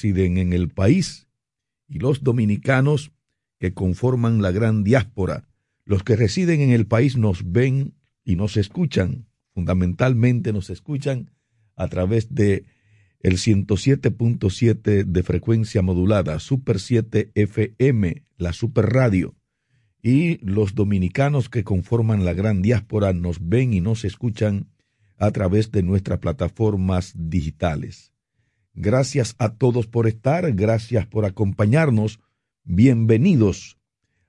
residen en el país y los dominicanos que conforman la gran diáspora. Los que residen en el país nos ven y nos escuchan, fundamentalmente nos escuchan a través de el 107.7 de frecuencia modulada, Super 7 FM, la Super Radio. Y los dominicanos que conforman la gran diáspora nos ven y nos escuchan a través de nuestras plataformas digitales. Gracias a todos por estar, gracias por acompañarnos. Bienvenidos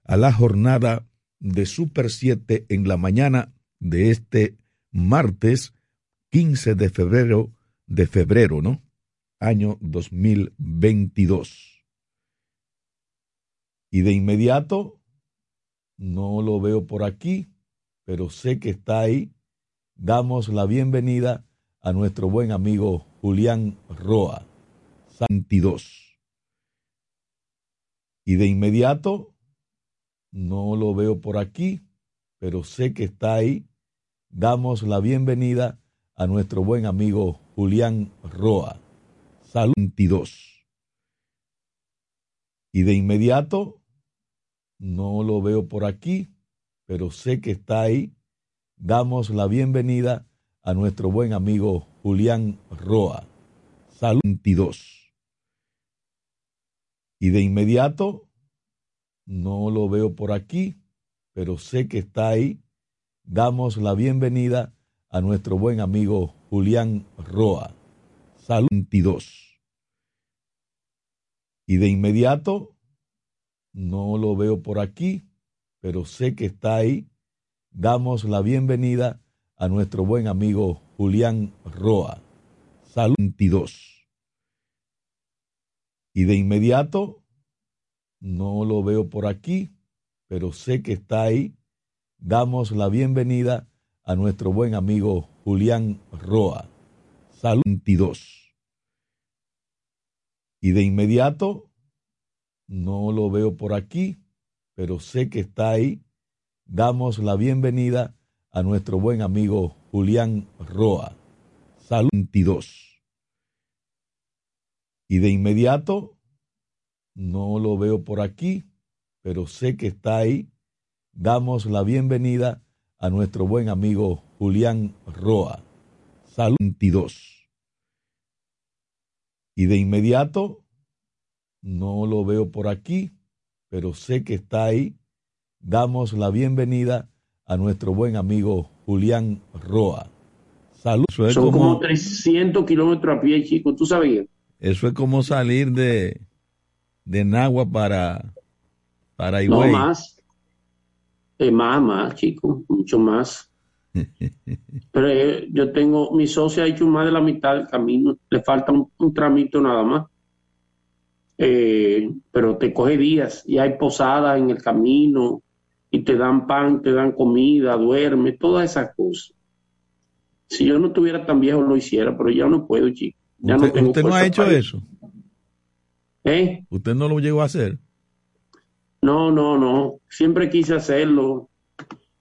a la jornada de Super 7 en la mañana de este martes 15 de febrero de febrero, ¿no? Año 2022. Y de inmediato, no lo veo por aquí, pero sé que está ahí. Damos la bienvenida a nuestro buen amigo Julián Roa, 22. Y de inmediato, no lo veo por aquí, pero sé que está ahí. Damos la bienvenida a nuestro buen amigo Julián Roa, 22. Y de inmediato, no lo veo por aquí, pero sé que está ahí. Damos la bienvenida a nuestro buen amigo Julián Roa, Salud 22. Y de inmediato, no lo veo por aquí, pero sé que está ahí. Damos la bienvenida a nuestro buen amigo Julián Roa, Salud 22. Y de inmediato, no lo veo por aquí, pero sé que está ahí. Damos la bienvenida a nuestro buen amigo Julián Roa, Salud 22. Y de inmediato, no lo veo por aquí, pero sé que está ahí. Damos la bienvenida a nuestro buen amigo Julián Roa, Salud 22. Y de inmediato, no lo veo por aquí, pero sé que está ahí. Damos la bienvenida a nuestro buen amigo Julián Roa, Salud 22. Y de inmediato, no lo veo por aquí, pero sé que está ahí. Damos la bienvenida a nuestro buen amigo Julián Roa, Salud 22. Y de inmediato, no lo veo por aquí, pero sé que está ahí. Damos la bienvenida a nuestro buen amigo Julián Roa. Salud. Son como, 300 kilómetros a pie, chico, ¿tú sabías? Eso es como salir de, de Nagua para, para No más. Es más, más, chico, mucho más. Pero eh, yo tengo, mi socio ha hecho más de la mitad del camino, le falta un, un tramito nada más. Eh, pero te coge días y hay posadas en el camino y te dan pan, te dan comida, duerme, todas esas cosas. Si yo no estuviera tan viejo lo hiciera, pero ya no puedo, chico. Ya ¿Usted no, ¿usted no ha hecho eso? ¿Eh? ¿Usted no lo llegó a hacer? No, no, no. Siempre quise hacerlo.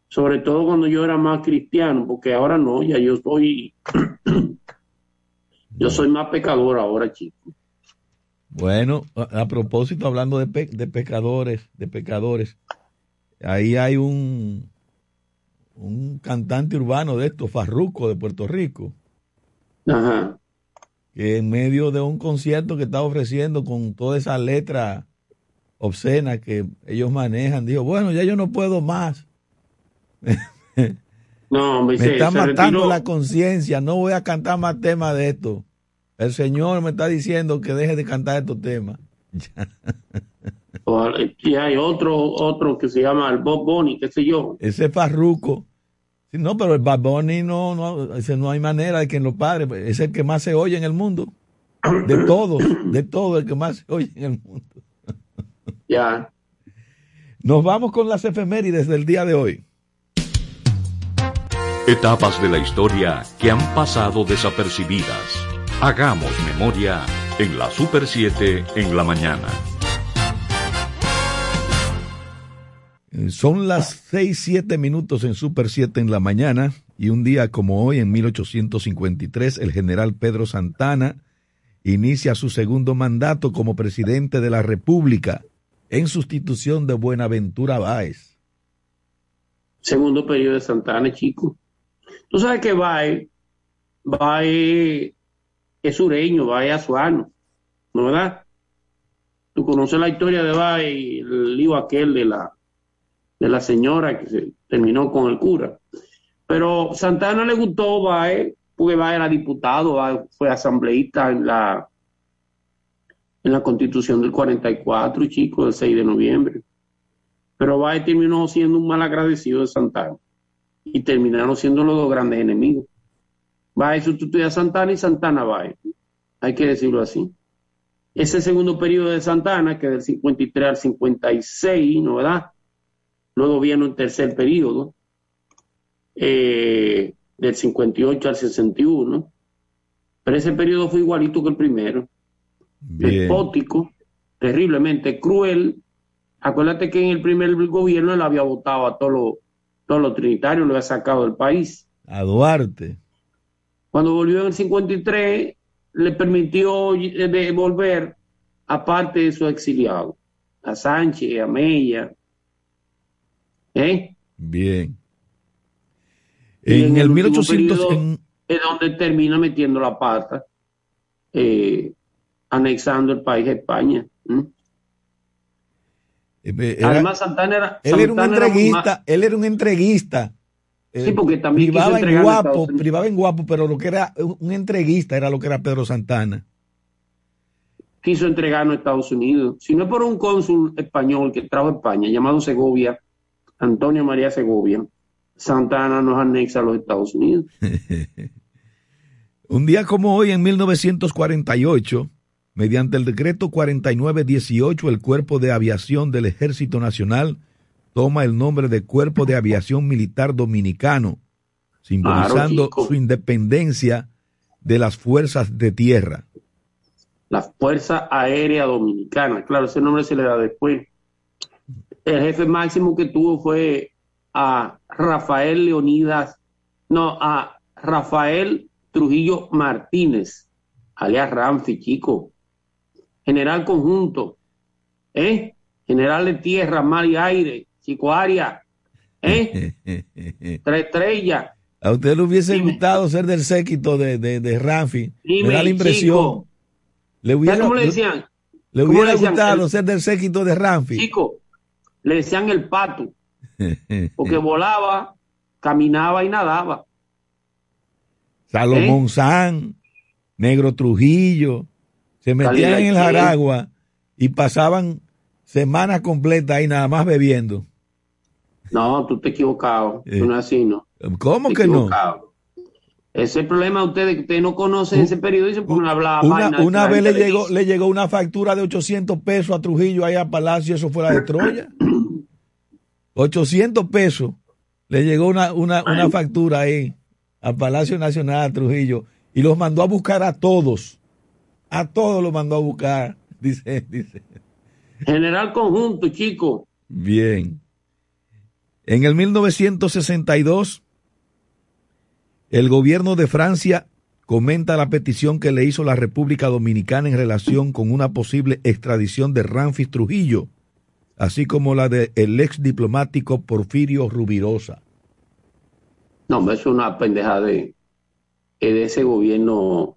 Sobre todo cuando yo era más cristiano, porque ahora no, ya yo soy. yo soy más pecador ahora, chico. Bueno, a, propósito, hablando de, de pecadores, de pecadores, ahí hay un, un cantante urbano de estos, Farruco de Puerto Rico. Ajá. Que en medio de un concierto que está ofreciendo con toda esa letra obscena que ellos manejan, dijo, bueno, ya yo no puedo más. No, me, está matando la conciencia, no voy a cantar más temas de esto. El Señor me está diciendo que deje de cantar estos temas. y hay otro, otro que se llama el Bob Bunny, qué sé yo. Ese es Farruco. no, pero el Bob Bunny no, no, ese no hay manera de que en los padres, es el que más se oye en el mundo. De todos, de todo el que más se oye en el mundo. Ya. Nos vamos con las efemérides del día de hoy. Etapas de la historia que han pasado desapercibidas. Hagamos memoria en la Super 7 en la mañana. Son las 6, 7 minutos en Super 7 en la mañana y un día como hoy, en 1853, el general Pedro Santana inicia su segundo mandato como presidente de la República en sustitución de Buenaventura Báez. Segundo periodo de Santana, chico. Tú sabes que Báez, Báez es sureño, Báez azuano, ¿no verdad? Tú conoces la historia de Báez el lío aquel de la, de la señora que se terminó con el cura. Pero Santana le gustó Báez, porque Báez era diputado, fue asambleísta en la en la constitución del 44, chico, del 6 de noviembre. Pero Báez terminó siendo un mal agradecido de Santana y terminaron siendo los dos grandes enemigos. Báez sustituye a Santana y Santana Báez. Hay que decirlo así. Ese segundo periodo de Santana, que del 53 al 56, ¿no verdad? Luego viene un tercer periodo, eh, del 58 al 61. Pero ese periodo fue igualito que el primero. Despótico, terriblemente cruel. Acuérdate que en el primer gobierno él había votado a todos los, todos los trinitarios, lo había sacado del país. A Duarte. Cuando volvió en el 53, le permitió volver a parte de su exiliado, a Sánchez, a Mella. ¿Eh? Bien. En, el, 1800... Es donde termina metiendo la pata, eh, anexando el país a España. Eh, Además, Santana era... Él era un entreguista, él era un entreguista Sí, porque también privaba en guapo, privaba en guapo, pero lo que era un entreguista era lo que era Pedro Santana. Quiso entregarnos a Estados Unidos. Si no es por un cónsul español que trajo a España, llamado Segovia, Antonio María Segovia, Santana nos anexa a los Estados Unidos. un día como hoy, en 1948, mediante el decreto 4918, el Cuerpo de Aviación del Ejército Nacional toma el nombre de Cuerpo de Aviación Militar Dominicano, simbolizando su independencia de las fuerzas de tierra. La Fuerza Aérea Dominicana, claro, ese nombre se le da después. El jefe máximo que tuvo fue a Rafael Leonidas, no, a Rafael Trujillo Martínez, alias Ramfi, chico. General conjunto, ¿eh? General de tierra, mar y aire, Chico Aria, ¿eh? Tres estrellas. A usted le hubiese gustado ser del séquito de, de, de Ramfi. Me da la impresión. le hubiera, ¿Cómo le decían? Le hubiera gustado ser del séquito de Ramfi. Chico, le decían el pato. Porque volaba, caminaba y nadaba. Salomón ¿Eh? San, Negro Trujillo, se metían en el Jaragua y pasaban semanas completas ahí nada más bebiendo. No, tú te equivocado. Eh, no así, ¿no? ¿Cómo que no? Ese es el problema de ustedes, que ustedes no conocen ese periodismo porque no hablaba Una, una vez le llegó, le llegó una factura de 800 pesos a Trujillo ahí a Palacio, eso fue la de Troya. 800 pesos. Le llegó una, una, una factura ahí a Palacio Nacional a Trujillo y los mandó a buscar a todos. A todos los mandó a buscar, dice, dice. General conjunto, chico. Bien. En el 1962, el gobierno de Francia comenta la petición que le hizo la República Dominicana en relación con una posible extradición de Ramfis Trujillo, así como la del ex diplomático Porfirio Rubirosa. No, es una pendeja de, de ese gobierno,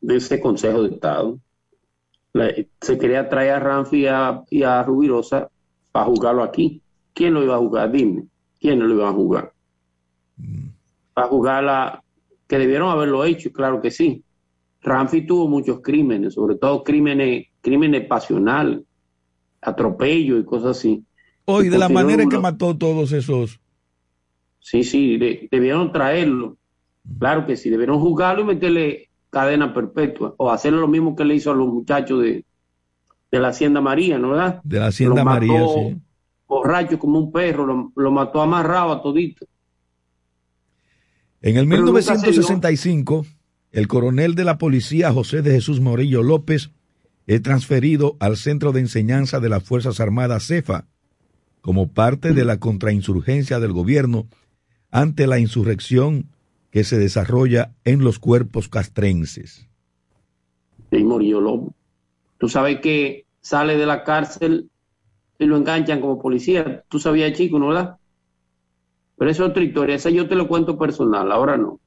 de ese Consejo de Estado. se quería traer a Ramfis y a Rubirosa para jugarlo aquí. ¿Quién lo iba a jugar? Dime. ¿Quién lo iba a jugar? Mm. Para jugar la que debieron haberlo hecho, claro que sí. Ramfi tuvo muchos crímenes, sobre todo crímenes, crímenes pasionales, atropello y cosas así. Hoy, de la manera en que mató todos esos. Sí, sí, debieron traerlo. Claro que sí, debieron juzgarlo y meterle cadena perpetua. O hacerle lo mismo que le hizo a los muchachos de, de la Hacienda María, ¿no verdad? De la Hacienda María, sí borracho como un perro, lo, mató amarrado a todito. En el 1965, el coronel de la policía José de Jesús Morillo López es transferido al Centro de Enseñanza de las Fuerzas Armadas CEFA como parte de la contrainsurgencia del gobierno ante la insurrección que se desarrolla en los cuerpos castrenses. Murió Lobo. Tú sabes que sale de la cárcel y lo enganchan como policía. Tú sabías, chico, ¿no verdad? Pero es otra historia. Esa yo te lo cuento personal, ahora no.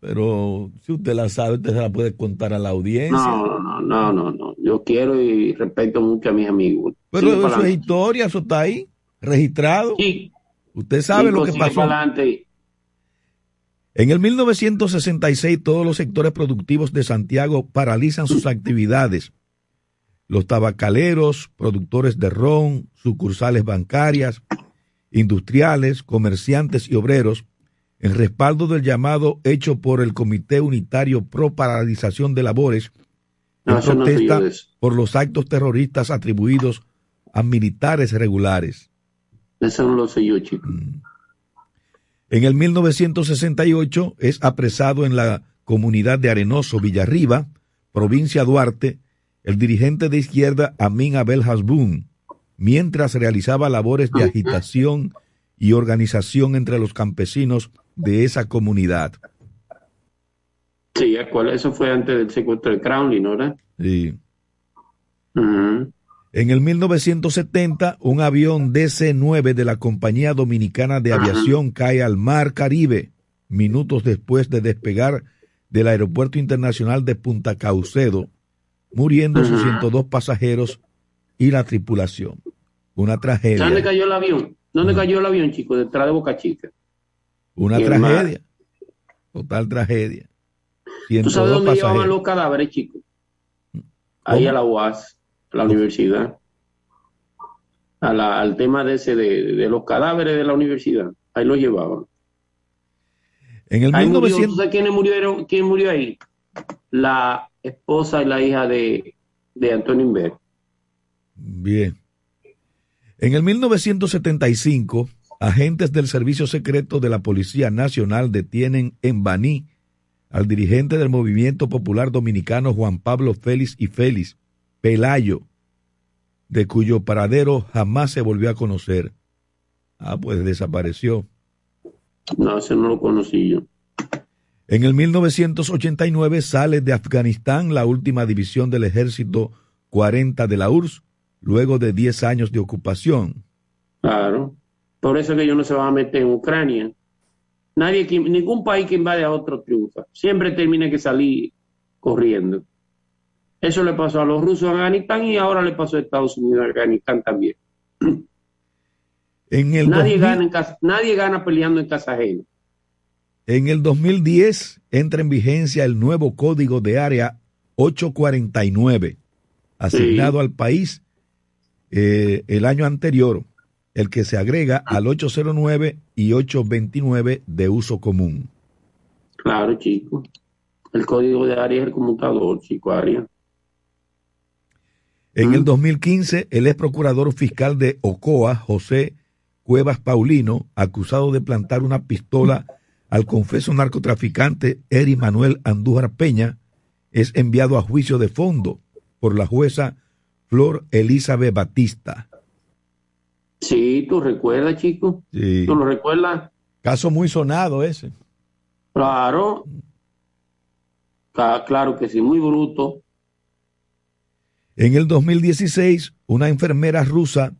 Pero si usted la sabe, usted se la puede contar a la audiencia. No, no, no, no, no. Yo quiero y respeto mucho a mis amigos. Pero eso es historia, eso está ahí, registrado. Sí. Usted sabe lo que pasó. En el 1966 todos los sectores productivos de Santiago paralizan sus actividades. Los tabacaleros, productores de ron, sucursales bancarias, industriales, comerciantes y obreros, en respaldo del llamado hecho por el Comité Unitario Pro Paralización de Labores, en protesta por los actos terroristas atribuidos a militares regulares. Eso no lo sé yo, chico. Mm. En el 1968 es apresado en la comunidad de Arenoso, Villarriba, provincia Duarte, el dirigente de izquierda Amin Abel Hasbun, mientras realizaba labores de agitación y organización entre los campesinos de esa comunidad. Sí, eso fue antes del secuestro de Crowley, ¿no? Sí. En el 1970, un avión DC-9 de la Compañía Dominicana de Aviación cae al Mar Caribe, minutos después de despegar del Aeropuerto Internacional de Punta Caucedo, muriendo sus 102 pasajeros y la tripulación. Una tragedia. ¿Dónde cayó el avión? ¿Dónde cayó el avión, chico? Detrás de Boca Chica. Una tragedia. Total tragedia. ¿Tú sabes dónde llevaban los cadáveres, chicos? Ahí a la UAS, a la universidad. al tema de ese de, los cadáveres de la universidad. Ahí lo llevaban. En el 1900... ¿Sabes quién murió, quién murió ahí? La esposa y la hija de, de Antonio Inver. Bien. En el 1975, agentes del Servicio Secreto de la Policía Nacional detienen en Baní al dirigente del Movimiento Popular Dominicano Juan Pablo Félix y Félix, Pelayo, de cuyo paradero jamás se volvió a conocer. Ah, pues desapareció. No, ese no lo conocí yo. En el 1989 sale de Afganistán la última división del ejército 40 de la URSS, luego de 10 años de ocupación. Claro. Por eso que ellos no se van a meter en Ucrania. Nadie, ningún país que invade a otro triunfa. Siempre termina que salir corriendo. Eso le pasó a los rusos en Afganistán y ahora le pasó a Estados Unidos en Afganistán también. En el nadie, gana en casa, nadie gana peleando en casa ajena. En el 2010 entra en vigencia el nuevo código de área 849, asignado al país eh, el año anterior, el que se agrega al 809 y 829 de uso común. Claro, chico. El código de área es el conmutador, chico, área. En el 2015, el ex procurador fiscal de Ocoa, José Cuevas Paulino, acusado de plantar una pistola al confeso narcotraficante Eri Manuel Andújar Peña, es enviado a juicio de fondo por la jueza Flor Elizabeth Batista. Sí, ¿tú recuerdas, chico? Sí. ¿Tú lo recuerdas? Caso muy sonado ese. Claro. Claro que sí, muy bruto. En el 2016, una enfermera rusa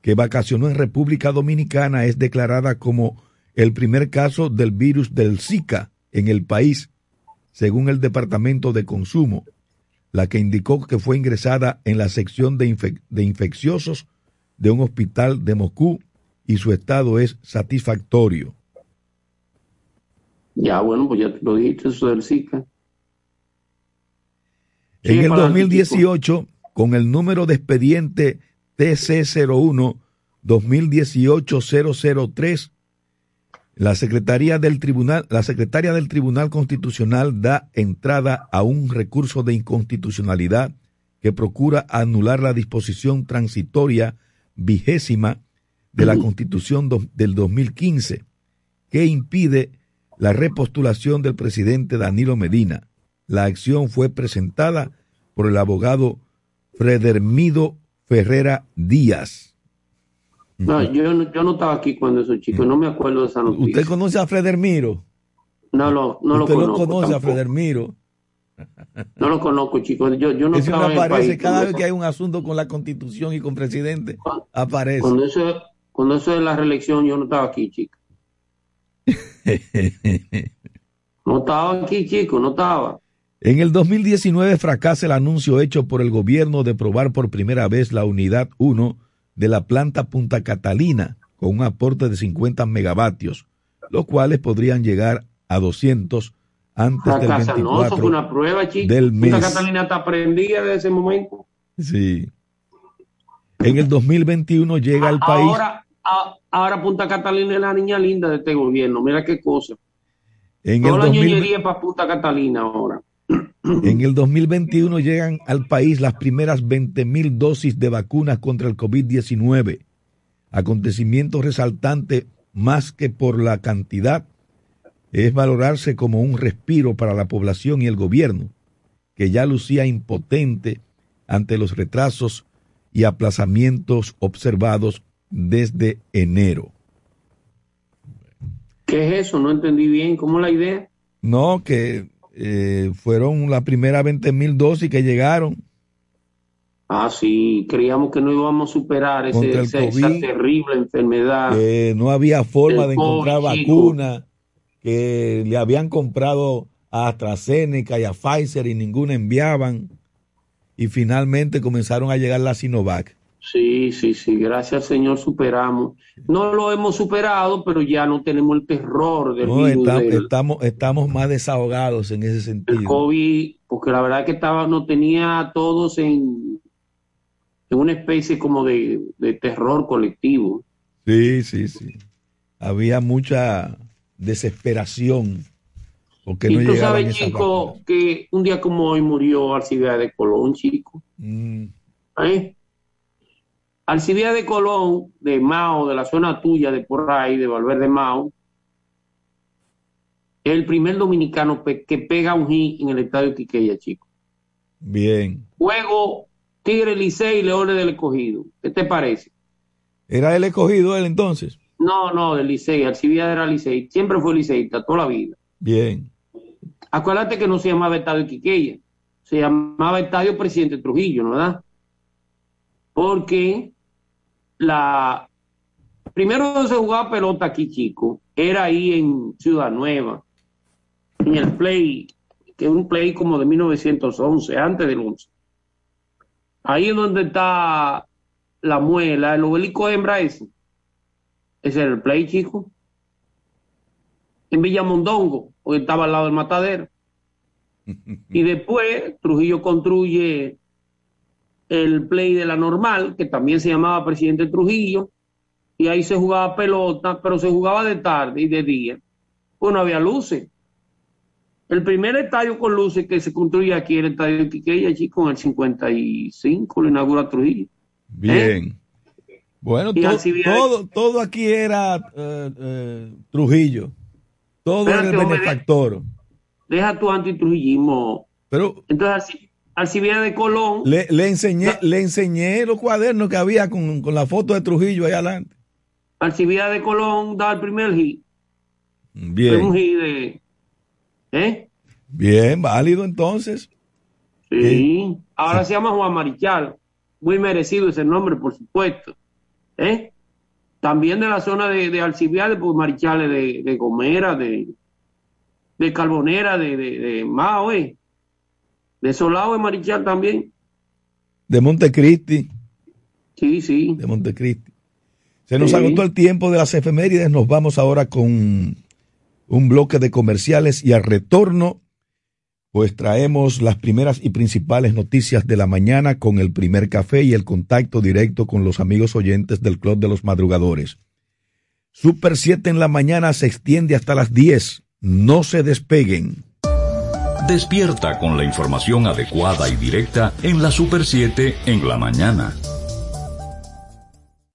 que vacacionó en República Dominicana es declarada como el primer caso del virus del Zika en el país, según el Departamento de Consumo, la que indicó que fue ingresada en la sección de, infecciosos de un hospital de Moscú y su estado es satisfactorio. Ya, bueno, pues ya te lo dijiste, eso del Zika. En el 2018, con el número de expediente TC01 2018-003, la Secretaría del Tribunal, la Secretaria del Tribunal Constitucional da entrada a un recurso de inconstitucionalidad que procura anular la disposición transitoria vigésima de la Constitución del 2015 que impide la repostulación del presidente Danilo Medina. La acción fue presentada por el abogado Fredermido Ferrera Díaz. No, yo no, yo no estaba aquí cuando eso, chico, no me acuerdo de esa noticia. ¿Usted conoce a Fredermiro? No, lo, no ¿Usted lo conozco. ¿Usted no conoce a Fredermiro? No lo conozco, chicos. Yo, yo no estaba en el aparece país cada vez que hay un asunto con la constitución y con presidente. Aparece. Cuando eso, cuando eso de la reelección, yo no estaba aquí, chico. No estaba aquí, chico, no estaba. En el 2019 fracasa el anuncio hecho por el gobierno de probar por primera vez la unidad 1 de la planta Punta Catalina con un aporte de 50 megavatios, los cuales podrían llegar a 200 antes del Fracasa, no, eso 24 fue una prueba, chico. del Punta mes. Catalina está prendida desde ese momento. Sí. En el 2021 llega al país. Ahora, a- ahora Punta Catalina es la niña linda de este gobierno. Mira qué cosa. En el, Toda la 2000 ñoñería para Punta Catalina ahora. En el 2021 llegan al país las primeras 20 mil dosis de vacunas contra el COVID-19. Acontecimiento resaltante más que por la cantidad es valorarse como un respiro para la población y el gobierno, que ya lucía impotente ante los retrasos y aplazamientos observados desde enero. ¿Qué es eso? No entendí bien. ¿Cómo la idea? No, que eh, fueron las primeras 20 mil dosis que llegaron. Ah, sí, creíamos que no íbamos a superar ese- esa, terrible enfermedad. que no había forma El de encontrar vacuna, que le habían comprado a AstraZeneca y a Pfizer y ninguna enviaban. Y finalmente comenzaron a llegar las Sinovac. Sí, sí, sí, gracias Señor superamos. No lo hemos superado, pero ya no tenemos el terror del No, virus está- del, estamos, estamos más desahogados en ese sentido. COVID, porque la verdad que estaba, nos tenía a todos en, en una especie como de, de terror colectivo. Sí, sí, sí. Había mucha desesperación porque y no tú sabes, chico, que un día como hoy murió Alcibiades de Colón, chico. Mm, ¿eh? Alcibiades de Colón, de Mao, de la zona tuya, de por ahí, de Valverde Mao, es el primer dominicano que pega un hit en el estadio Quiqueya, chico. bien. Juego Tigre Licey y Leones del Escogido. ¿Qué te parece? ¿Era el escogido él entonces? No, no, del Licey. Alcibiades era Licey. Siempre fue liceísta, toda la vida. Bien. Acuérdate que no se llamaba Estadio Quiqueya. Se llamaba Estadio Presidente Trujillo, ¿no verdad? Porque la primero donde se jugaba pelota aquí, chico, era ahí en Ciudad Nueva, en el play, que es un play como de 1911, antes del 11. Ahí es donde está la muela, el obelisco hembra ese. Ese era el play, chico. En Villamondongo, porque estaba al lado del matadero. Y después Trujillo construye el play de la normal, que también se llamaba Presidente Trujillo, y ahí se jugaba pelota, pero se jugaba de tarde y de día, pues no había luces. El primer estadio con luces que se construye aquí, el estadio de Quiqueya, chico, en el 55, lo inaugura Trujillo. Bien. Bueno, Y to- todo, todo aquí era eh, eh, Trujillo. Todo era el benefactor. Deja tu antitrujillismo. Pero Entonces, Alci- Alcibiades de Colón, le, le enseñé, le enseñé los cuadernos que había con, con la foto de Trujillo ahí adelante. Alcibiades de Colón da el primer hit. Fue un Bien, hit de... ¿Eh? bien, válido entonces. Sí. Ahora se llama Juan Marichal. Muy merecido ese nombre, por supuesto. ¿Eh? También de la zona de, de Alcibiades, pues Marichal es de, de Gomera, de, de Carbonera, de, de, de Mao, ¿eh? De Solao es Marichal también. De Montecristi, Sí, sí. de Montecristi. Se nos Sí. agotó el tiempo de las efemérides. Nos vamos ahora con un bloque de comerciales y al retorno, pues traemos las primeras y principales noticias de la mañana con el primer café y el contacto directo con los amigos oyentes del Club de los Madrugadores. Super 7 en la mañana se extiende hasta las 10. No se despeguen. Despierta con la información adecuada y directa en la Super 7 en la mañana.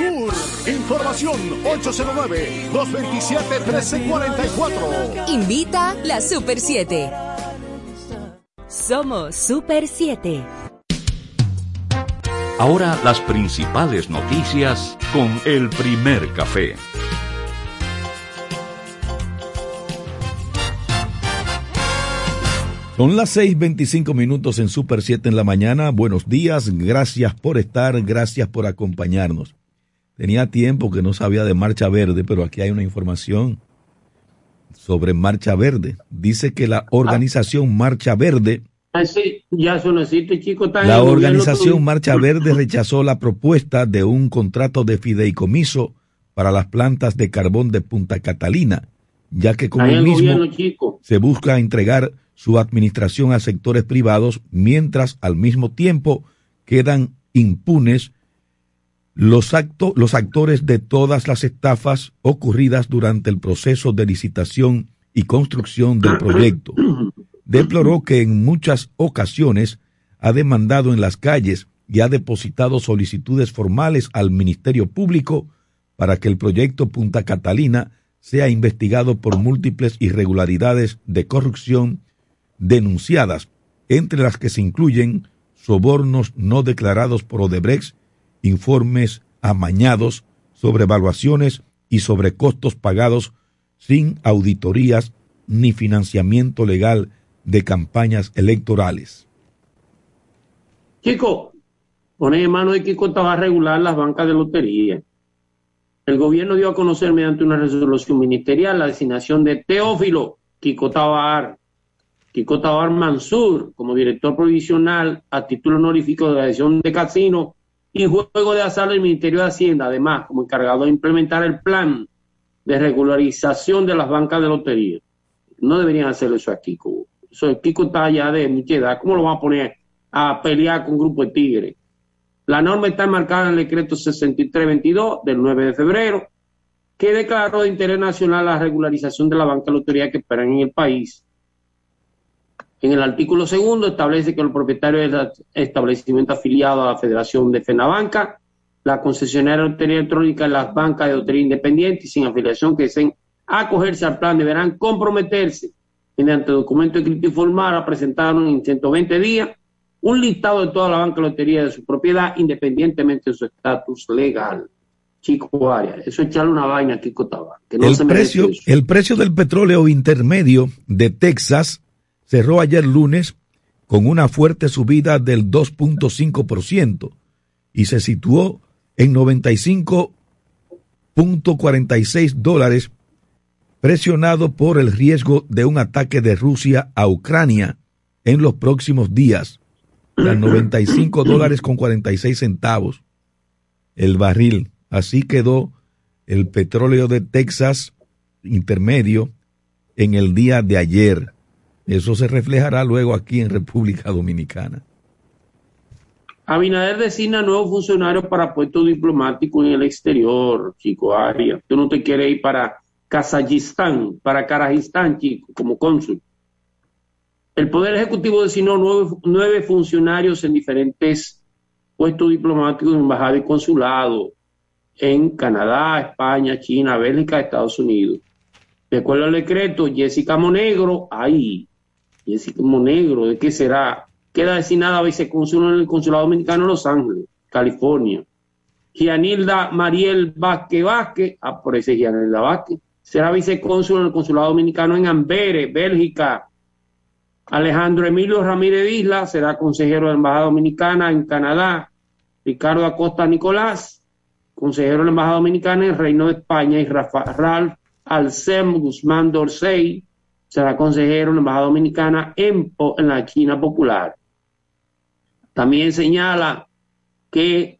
tour. Información 809-227-1344. Invita la Super 7. Somos Super 7. Ahora las principales noticias con el primer café. Son las 6:25 minutos en Super 7 en la mañana. Buenos días, gracias por estar, gracias por acompañarnos. Tenía tiempo que no sabía de Marcha Verde, pero aquí hay una información sobre Marcha Verde. Dice que la organización Marcha Verde ah. La organización Marcha Verde rechazó la propuesta de un contrato de fideicomiso para las plantas de carbón de Punta Catalina, ya que con el mismo se busca entregar su administración a sectores privados, mientras al mismo tiempo quedan impunes los, los actores de todas las estafas ocurridas durante el proceso de licitación y construcción del proyecto. Deploró que en muchas ocasiones ha demandado en las calles y ha depositado solicitudes formales al Ministerio Público para que el proyecto Punta Catalina sea investigado por múltiples irregularidades de corrupción denunciadas, entre las que se incluyen sobornos no declarados por Odebrecht informes amañados sobre evaluaciones y sobre costos pagados sin auditorías ni financiamiento legal de campañas electorales. Chico, pone en mano de Kiko estaba a regular las bancas de lotería. El gobierno dio a conocer mediante una resolución ministerial la designación de Teófilo Kiko Tabar, Kiko Tabar Mansur como director provisional a título honorífico de la edición de casino y juego de azar del Ministerio de Hacienda, además, como encargado de implementar el plan de regularización de las bancas de lotería. No deberían hacer eso aquí, Kiko. Eso, Kiko está ya de mucha. ¿Cómo lo van a poner a pelear con un grupo de tigres? La norma está enmarcada en el decreto 6322 del 9 de febrero, que declaró de interés nacional la regularización de la banca de lotería que esperan en el país en el artículo segundo establece que los propietarios del establecimiento afiliado a la Federación de Fenabanca, la concesionaria de lotería electrónica y las bancas de lotería independiente y sin afiliación que deseen acogerse al plan deberán comprometerse mediante documento escrito y formal a presentar en 120 días un listado de toda la banca de lotería de su propiedad independientemente de su estatus legal. Chico Arias, eso es echarle una vaina a Kiko Tabar. el, precio, el precio del petróleo intermedio de Texas cerró ayer lunes con una fuerte subida del 2.5% y se situó en 95.46 dólares, presionado por el riesgo de un ataque de Rusia a Ucrania en los próximos días. A 95 dólares con 46 centavos el barril. Así quedó el petróleo de Texas intermedio en el día de ayer. Eso se reflejará luego aquí en República Dominicana. Abinader designa nuevos funcionarios para puestos diplomáticos en el exterior, chico Aria. Tú no te quieres ir para Kazajistán, para Karajistán, chico, como cónsul. El Poder Ejecutivo designó nueve, funcionarios en diferentes puestos diplomáticos, embajada y consulado en Canadá, España, China, Bélgica, Estados Unidos. De acuerdo al decreto, Jessica Monegro, ahí, Jessica Monegro, ¿de qué será? Queda designada vicecónsul en el Consulado Dominicano de Los Ángeles, California. Gianilda Mariel Vázquez Vázquez, ah, por ese Gianilda Vázquez, será vicecónsul en el Consulado Dominicano en Amberes, Bélgica. Alejandro Emilio Ramírez Isla será consejero de la Embajada Dominicana en Canadá. Ricardo Acosta Nicolás, consejero de la Embajada Dominicana en Reino de España. Y Ralph Alcem Guzmán Dorsey será consejero en la Embajada Dominicana en, en la China Popular. También señala que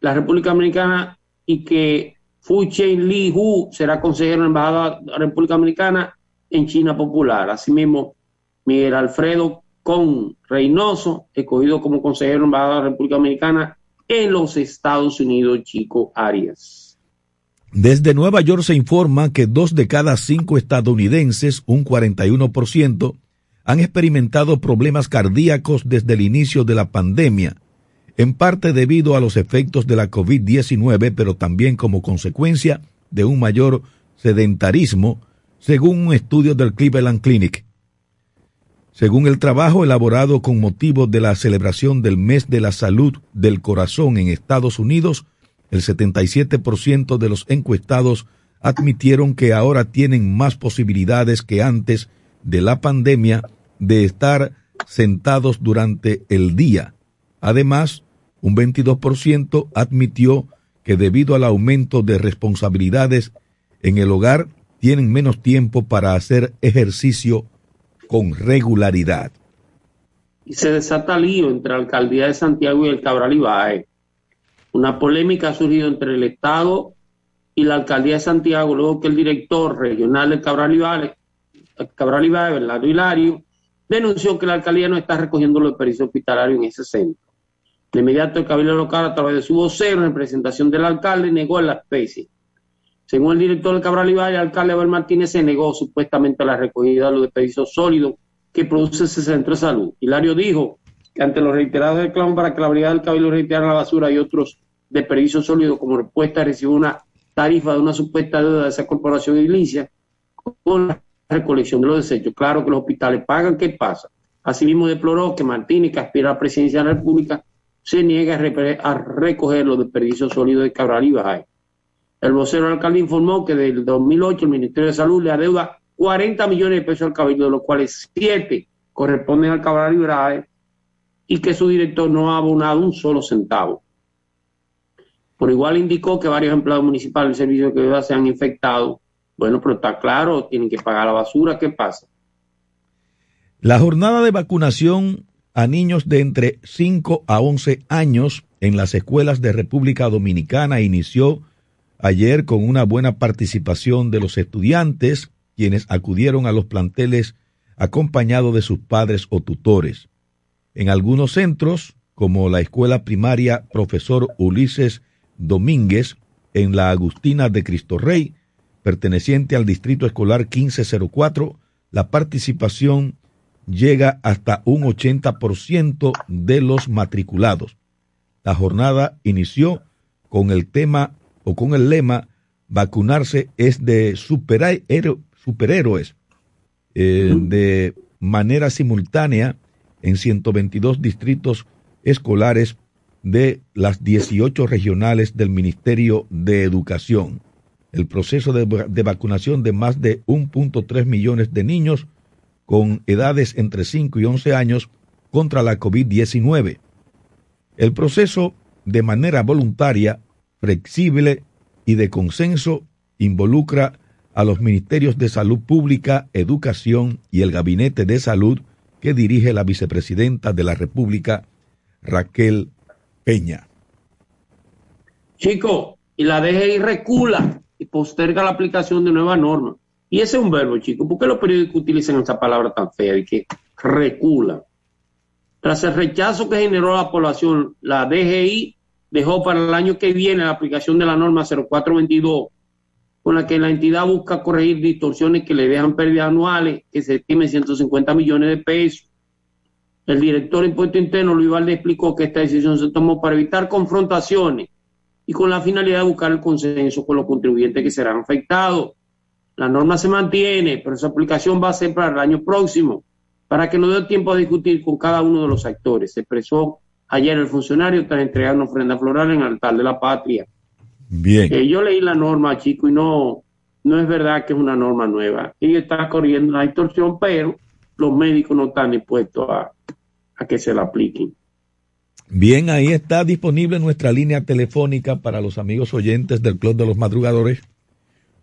la República Dominicana y que Fu Chen Li Hu será consejero en la Embajada de la República Dominicana en China Popular. Asimismo, Miguel Alfredo Con Reynoso, escogido como consejero en la Embajada de la República Dominicana en los Estados Unidos, Chico Arias. Desde Nueva York se informa que dos de cada cinco estadounidenses, un 41%, han experimentado problemas cardíacos desde el inicio de la pandemia en parte debido a los efectos de la COVID-19, pero también como consecuencia de un mayor sedentarismo, según un estudio del Cleveland Clinic. Según el trabajo elaborado con motivo de la celebración del Mes de la Salud del Corazón en Estados Unidos, el 77% de los encuestados admitieron que ahora tienen más posibilidades que antes de la pandemia de estar sentados durante el día. Además, un 22% admitió que debido al aumento de responsabilidades en el hogar tienen menos tiempo para hacer ejercicio con regularidad. Y se desata lío entre la alcaldía de Santiago y el Cabral Ibae. Una polémica ha surgido entre el Estado y la alcaldía de Santiago luego que el director regional del Cabral Ibae, Cabral Ibae, Bernardo Hilario, denunció que la alcaldía no está recogiendo los desperdicios hospitalarios en ese centro. De inmediato el cabildo local, a través de su vocero, en representación del alcalde, negó la especie. Según el director del Cabral Ibar, el alcalde Abel Martínez se negó supuestamente a la recogida de los desperdicios sólidos que produce ese centro de salud. Hilario dijo ante los reiterados reclamos para que la brigada del cabildo retirara la basura y otros desperdicios sólidos como respuesta recibió una tarifa de una supuesta deuda de esa corporación edilicia con la recolección de los desechos. Claro que los hospitales pagan, ¿qué pasa? Asimismo deploró que Martínez, que aspira a la presidencia de la República, se niega a, recoger los desperdicios sólidos de Cabral y Bajay. El vocero alcalde informó que del 2008 el Ministerio de Salud le adeuda 40 millones de pesos al cabildo, de los cuales 7 corresponden al Cabral y Bajay, y que su director no ha abonado un solo centavo. Por igual indicó que varios empleados municipales del servicio de se han infectado. Bueno, pero está claro, tienen que pagar la basura, ¿qué pasa? La jornada de vacunación a niños de entre 5 a 11 años en las escuelas de República Dominicana inició ayer con una buena participación de los estudiantes, quienes acudieron a los planteles acompañados de sus padres o tutores. En algunos centros, como la escuela primaria Profesor Ulises Domínguez, en la Agustina de Cristo Rey, perteneciente al Distrito Escolar 1504, la participación llega hasta un 80% de los matriculados. La jornada inició con el tema o con el lema vacunarse es de superhéroes eh, de manera simultánea en 122 distritos escolares de las 18 regionales del Ministerio de Educación. El proceso de, de vacunación de más de 1.3 millones de niños con edades entre 5 y 11 años contra la COVID-19. El proceso, de manera voluntaria, flexible y de consenso, involucra a los ministerios de Salud Pública, Educación y el Gabinete de Salud que dirige la vicepresidenta de la República, Raquel Peña. Chico, y la DGI recula y posterga la aplicación de nuevas normas. Y ese es un verbo, chicos. ¿Por qué los periódicos utilizan esa palabra tan fea de que recula? Tras el rechazo que generó la población, la DGI dejó para el año que viene la aplicación de la norma 0422, con la que la entidad busca corregir distorsiones que le dejan pérdidas anuales que se estimen 150 millones de pesos. El director de Impuesto Interno, Luis Valde, explicó que esta decisión se tomó para evitar confrontaciones y con la finalidad de buscar el consenso con los contribuyentes que serán afectados. La norma se mantiene, pero su aplicación va a ser para el año próximo, para que nos dé tiempo a discutir con cada uno de los actores. Se expresó ayer el funcionario tras entregar una ofrenda floral en el altar de la patria. Bien. Eh, yo leí la norma, chico, y no, no es verdad que es una norma nueva. Y está corriendo la distorsión, pero los médicos no están dispuestos a, a que se la apliquen. Bien, ahí está disponible nuestra línea telefónica para los amigos oyentes del Club de los Madrugadores.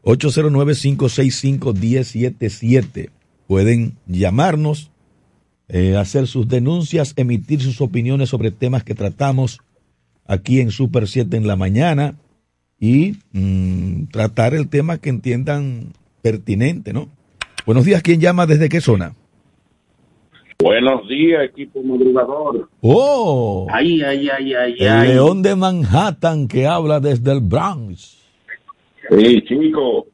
809-565-1077. Pueden llamarnos, eh, hacer sus denuncias, emitir sus opiniones sobre temas que tratamos aquí en Super 7 en la mañana y mm, tratar el tema que entiendan pertinente, ¿no? Buenos días, ¿quién llama desde qué zona? Buenos días, equipo madrugador. Oh, Ay, ay, ay, ay, el ay. león de Manhattan que habla desde el Bronx. Sí, chico,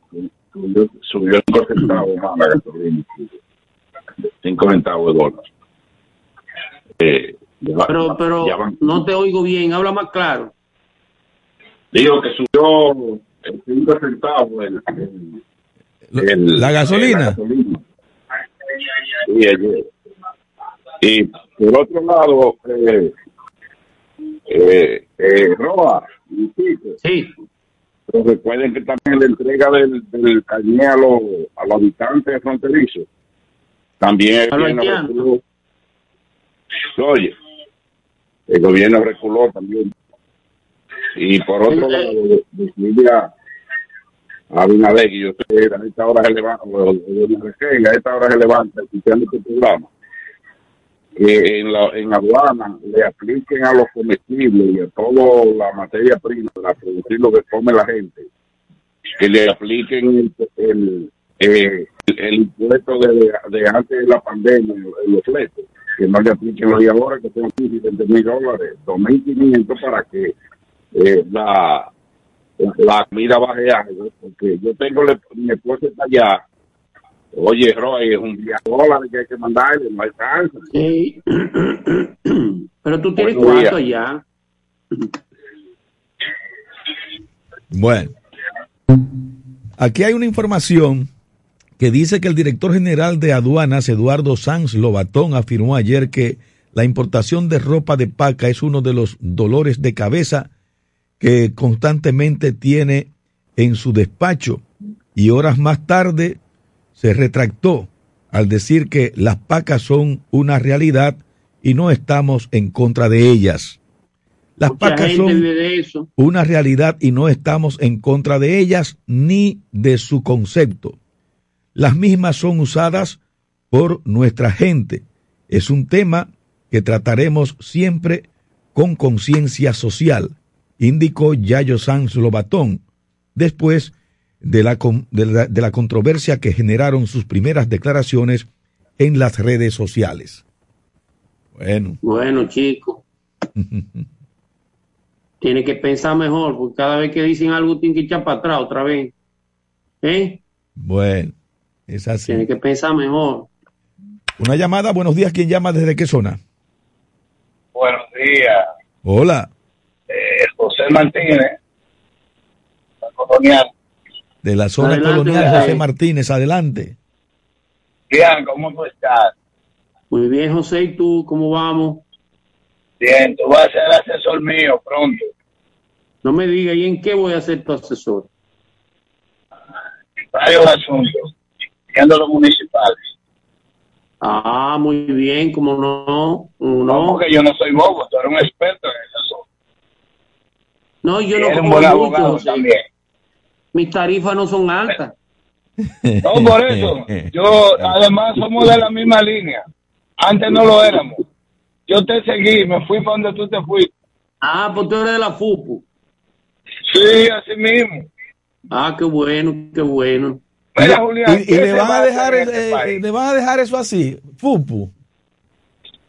subió, subió cinco centavos más la gasolina. Cinco centavos de dólar. Eh, ya Pero, pero ya no te oigo bien, habla más claro. Digo que subió en cinco centavos el, el- el- la gasolina. la gasolina. Sí, ayer. Y por otro lado, eh, eh, eh, Roa, y Sí, Pero recuerden que también la entrega del, del carné a los, a los habitantes fronterizos también el gobierno reculó. Oye, el gobierno reculó también. Y por otro Sí, lado, decirle a a Abinader, que yo sé que a esta hora se levanta, a esta hora se levanta escuchando este programa, que en la, en aduana le apliquen a los comestibles y a toda la materia prima para producir lo que come la gente, que le apliquen el, el, eh, el impuesto de, de antes de la pandemia los fletes, que no le apliquen los de ahora, que son 15 y 20 mil dólares, 2.500 para que eh, la, la, comida baje algo, porque yo tengo, le- mi esposa está allá, oye, Roy, es un día dólares que hay que mandarle, no alcanza. sí. pero tú tienes Buenos cuánto días. allá. Bueno, aquí hay una información que dice que el director general de aduanas, Eduardo Sanz Lobatón, afirmó ayer que la importación de ropa de paca es uno de los dolores de cabeza que constantemente tiene en su despacho y horas más tarde se retractó al decir que las pacas son una realidad y no estamos en contra de ellas. Las Mucha pacas son eso. una realidad y no estamos en contra de ellas ni de su concepto. Las mismas son usadas por nuestra gente. Es un tema que trataremos siempre con conciencia social, indicó Yayo Sanz Lobatón, después de la, de, la, de la controversia que generaron sus primeras declaraciones en las redes sociales. Bueno, Bueno, chico. Tiene que pensar mejor, porque cada vez que dicen algo tiene que echar para atrás otra vez. ¿Eh? bueno, es así. Tiene que pensar mejor. Una llamada, buenos días, ¿quién llama desde qué zona? Buenos días, Hola, Martínez, la colonial. de la zona Adelante, colonial José. Martínez, adelante. Bien, ¿cómo tú estás? Muy bien, José, ¿y tú cómo vamos? Bien, tú vas a ser asesor mío pronto. No me digas, ¿y en qué voy a ser tu asesor? Varios asuntos, siendo los municipales. Ah, muy bien, como no, No, no. porque yo no soy bobo, tú eres un experto en asunto. No, yo no un como buen abogado también. Mis tarifas no son altas. No, por eso. Yo, además, somos de la misma línea. Antes no lo éramos. Yo te seguí, me fui para donde tú te fuiste. Ah, pues tú eres de la FUPU. Sí, así mismo. Ah, qué bueno, qué bueno. Mira, Julián, y, y ¿qué le van va a dejar este eh, eh, le van a dejar eso así, fupu.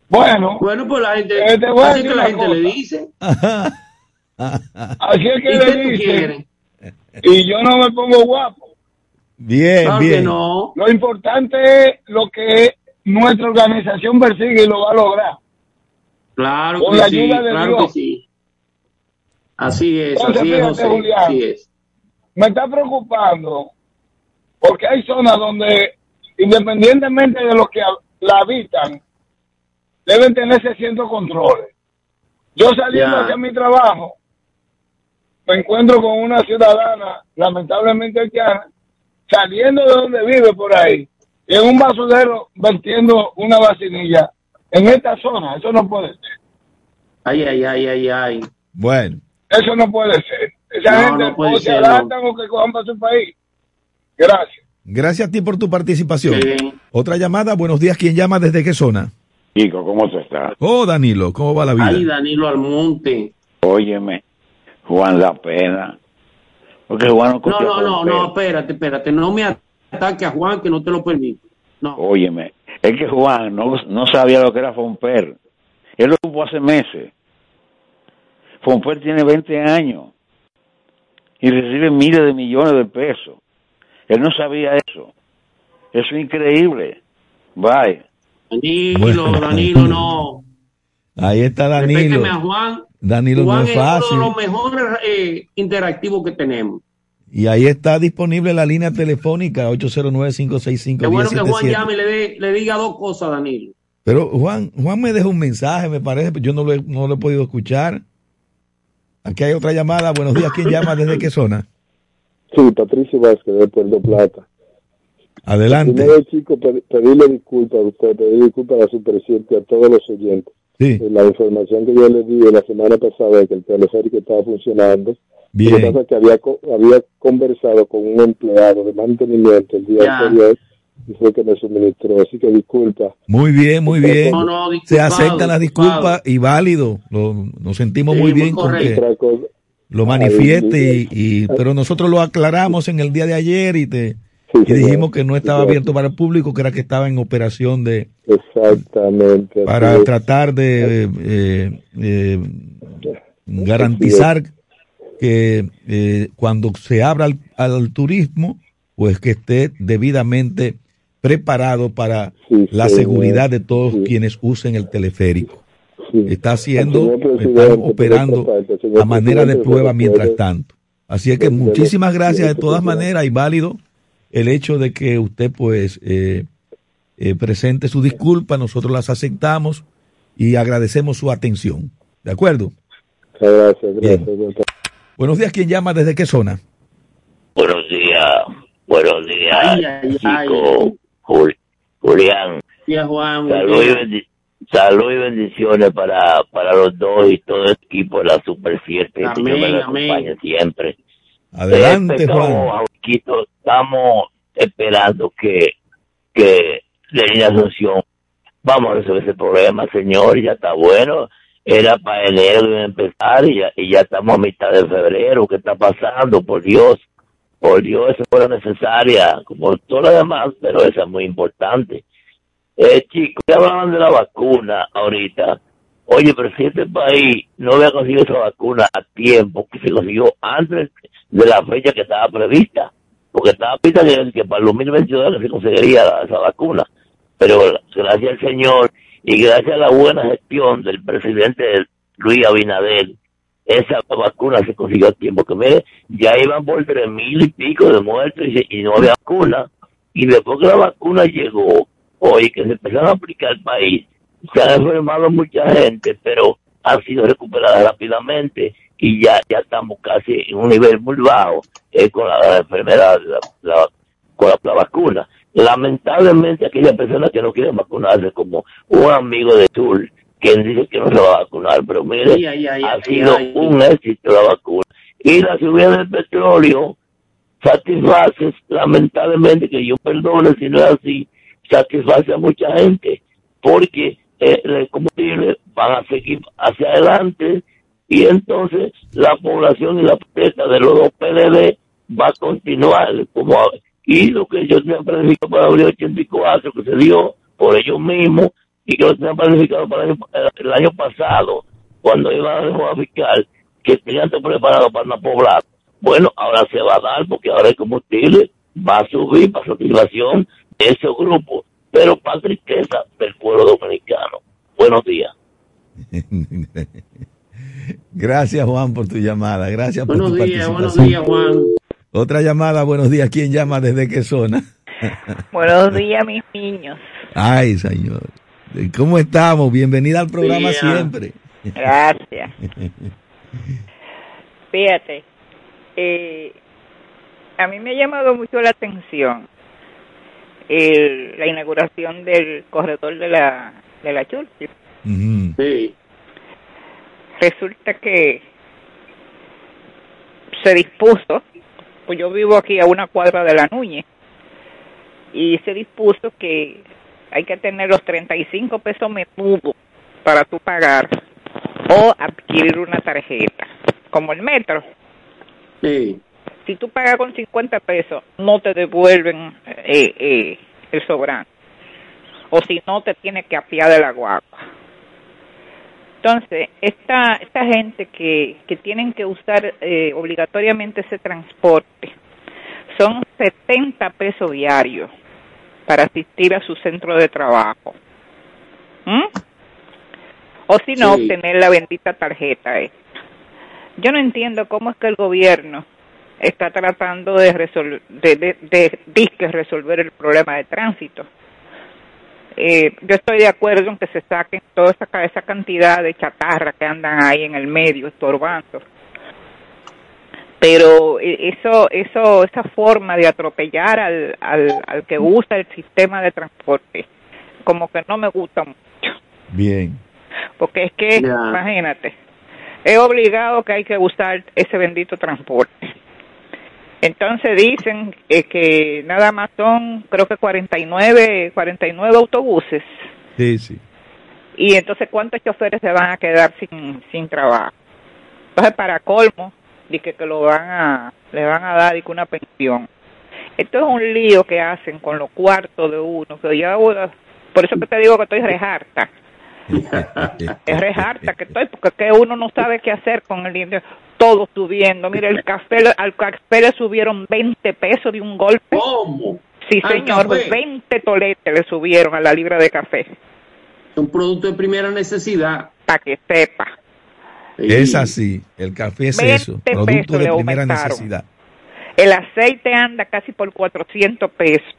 Bueno, Bueno, pues la gente, Eh, te voy a así que la gente le dice. así es que ¿Y le dice. Y yo no me pongo guapo. bien, Claro bien. no. Lo importante es lo que nuestra organización persigue y lo va a lograr. Claro Con que la sí, ayuda de claro Dios. que sí. Así es, Entonces, así es, José, Julián. así es. Me está preocupando porque hay zonas donde, independientemente de los que la habitan, deben tenerse ciertos controles. Yo saliendo Ya. hacia mi trabajo, me encuentro con una ciudadana, lamentablemente haitiana, saliendo de donde vive por ahí, y en un basurero vertiendo una vacinilla. En esta zona, eso no puede ser. Ay, ay, ay, ay, ay. Bueno, Eso no puede ser. Esa No, gente no puede o se ser, adaptan o que cojan para su país. Gracias. gracias a ti por tu participación. Sí. Otra llamada, buenos días, ¿quién llama desde qué zona? Chico, ¿cómo se está? Oh, Danilo, ¿cómo va la vida? Ay, Danilo Almonte. Óyeme, Juan da pena. Porque Juan no No, no, no, no, espérate, espérate. No me ataque a Juan, que no te lo permito. No. Óyeme, es que Juan no, no sabía lo que era Fomper. Él lo supo hace meses. Fomper tiene 20 años y recibe miles de millones de pesos. Él no sabía eso. Eso es increíble. Bye. Danilo. Danilo, no. Ahí está Danilo. A Juan. Danilo Juan no es es fácil. uno de los mejores eh, interactivos que tenemos. Y ahí está disponible la línea telefónica 809-565-1077. Qué bueno que Juan llame y le, dé- le diga dos cosas a Danilo. Pero Juan, Juan me dejó un mensaje, me parece, pero yo no lo, he, no lo he podido escuchar. Aquí hay otra llamada. Buenos días, ¿quién llama desde qué zona? Sí, Patricio Vázquez de Puerto Plata. Adelante. Primero, chico, pe- pedirle disculpas a usted, pedir disculpas a su presidente y a todos los oyentes. Sí, Eh, La información que yo les di la semana pasada de que el teleférico estaba funcionando. Lo que bien. pasa es que había, había conversado con un empleado de mantenimiento el día Ya. anterior y fue que me suministró. Así que disculpa. Muy bien, muy bien. No, no, Se aceptan las disculpas y válido. Lo- nos sentimos Sí, muy muy bien con correcto. que lo manifieste, Ay, y, y- pero nosotros lo aclaramos en el día de ayer y, te, sí, y dijimos que no estaba abierto para el público, que era que estaba en operación de Exactamente. para tratar de eh, eh, garantizar que eh, cuando se abra al, al turismo, pues que esté debidamente preparado para Sí, la seguridad de todos quienes usen el teleférico. Está haciendo, por operando a manera de prueba mientras tanto. Así es que muchísimas gracias de todas maneras y válido el hecho de que usted pues eh, eh, presente su disculpa, nosotros las aceptamos y agradecemos su atención. ¿De acuerdo? Gracias, Bien. gracias. Buenos días, ¿quién llama? ¿Desde qué zona? Buenos días, buenos días, Ay, ay, ay. chico Jul- Julián. Sí, a Juan. Salud y, bendi- salud y bendiciones para, para los dos y todo el equipo de la Super 7. que Amén, Dios me amén. acompañe siempre. Adelante, Este, Juan. estamos, esperando que, que línea Asunción vamos a resolver ese problema, señor, ya está bueno. Era para enero de empezar y ya, y ya estamos a mitad de febrero. ¿Qué está pasando? Por Dios, por Dios, esa fue necesaria, como todo lo demás, pero esa es muy importante. Eh, chicos, ya hablaban de la vacuna ahorita. Oye, pero si este país no había conseguido esa vacuna a tiempo, que se consiguió antes de la fecha que estaba prevista, porque estaba prevista que, que para el 2022 que se conseguiría esa vacuna. Pero gracias al Señor y gracias a la buena gestión del presidente Luis Abinader, esa vacuna se consiguió a tiempo. Que mire, ya iban por tres mil y pico de muertos y, y no había vacuna. Y después que la vacuna llegó, hoy que se empezaron a aplicar al país, se han enfermado mucha gente, pero han sido recuperadas rápidamente y ya ya estamos casi en un nivel muy bajo eh, con la, la enfermedad, la- la- con la, vacuna. Lamentablemente aquellas personas que no quieren vacunarse, como un amigo de Tour, quien dice que no se va a vacunar, pero mire, Ay, ay, ay, ha sido un éxito la vacuna. Y la subida del petróleo satisface, lamentablemente, que yo perdone si no es así, satisface a mucha gente, porque eh, el combustible van a seguir hacia adelante y entonces la población y la protesta de los dos PDD va a continuar como y lo que ellos han planificado para abril 84 que se dio por ellos mismos y que lo han planificado para el año, pasado cuando iban a reforma fiscal que tenían todo preparado para no poblar. Bueno ahora se va a dar porque ahora el combustible va a subir para satisfacción de ese grupo. Pero para tristeza del pueblo dominicano. Buenos días. Gracias, Juan, por tu llamada. Gracias por Buenos tu días, buenos participación. días, Juan. Otra llamada, buenos días. ¿Quién llama desde qué zona? Buenos días, mis niños. Ay, señor. ¿Cómo estamos? Bienvenida al programa Día. siempre. Gracias. Fíjate, eh, a mí me ha llamado mucho la atención el- la inauguración del corredor de la de la Churchill. Sí. Resulta que se dispuso, pues yo vivo aquí a una cuadra de la Núñez, y se dispuso que hay que tener los 35 pesos menudo para tú pagar o adquirir una tarjeta, como el metro. Sí. Si tú pagas con 50 pesos, no te devuelven eh, eh, el sobrante. O si no, te tienes que apiar de la guagua. Entonces, esta, esta gente que, que tienen que usar eh, obligatoriamente ese transporte, son 70 pesos diarios para asistir a su centro de trabajo. ¿Mm? O si no, Sí. obtener la bendita tarjeta esta. Yo no entiendo cómo es que el gobierno está tratando de, resol- de, de, de- disque resolver el problema de tránsito. Eh, yo estoy de acuerdo en que se saquen toda esa, ca- esa cantidad de chatarra que andan ahí en el medio estorbando. Pero eh, eso, eso, esa forma de atropellar al, al, al que usa el sistema de transporte, como que no me gusta mucho. Bien. Porque es que, imagínate, es obligado que hay que usar ese bendito transporte. Entonces dicen eh, que nada más son, creo que 49, 49 autobuses. Sí, sí. Y entonces, ¿cuántos choferes se van a quedar sin, sin trabajo? Entonces, para colmo, dice que lo van a, le van a dar una pensión. Esto es un lío que hacen con los cuartos de uno. Que por eso que te digo que estoy rejarta. Es rejarta que estoy, porque que uno no sabe qué hacer con el dinero. Todo subiendo. Mire, el café, al café le subieron 20 pesos de un golpe. ¿Cómo? Sí, ¿Al señor, café? 20 toletes le subieron a la libra de café. Un producto de primera necesidad. Para que sepa. Es así. El café es 20 eso. Producto de primera necesidad. El aceite anda casi por 400 pesos.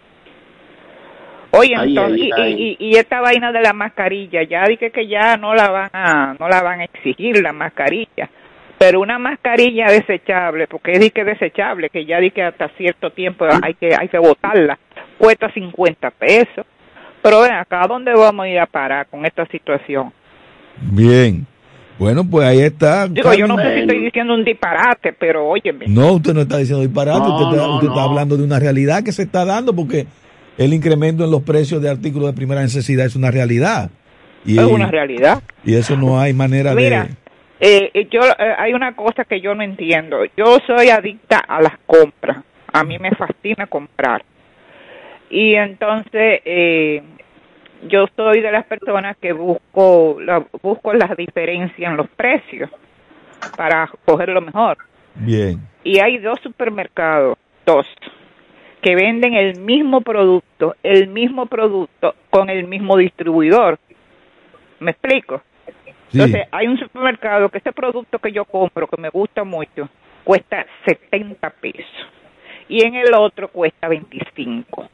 Oye, Ay, entonces, ay, y-. Y, y, esta vaina de la mascarilla, ya dije que ya no la van a, no la van a exigir la mascarilla, pero una mascarilla desechable, porque es de que desechable, que ya dije que hasta cierto tiempo hay que, hay que botarla, cuesta 50 pesos. Pero ven acá, ¿a dónde vamos a ir a parar con esta situación? Bien. Bueno, pues ahí está. Digo, yo no sé si estoy diciendo un disparate, pero óyeme. No, usted no está diciendo disparate, No, usted, está, no, usted está hablando de una realidad que se está dando porque el incremento en los precios de artículos de primera necesidad es una realidad. Y, es una realidad. y eso no hay manera Mira, de... eh, yo eh, hay una cosa que yo no entiendo. Yo soy adicta a las compras. A mí me fascina comprar. Y entonces eh, yo soy de las personas que busco la, busco las diferencias en los precios para coger lo mejor. Bien. Y hay dos supermercados, dos, que venden el mismo producto, el mismo producto con el mismo distribuidor. ¿Me explico? Entonces, hay un supermercado que ese producto que yo compro, que me gusta mucho, cuesta 70 pesos. Y en el otro cuesta 25.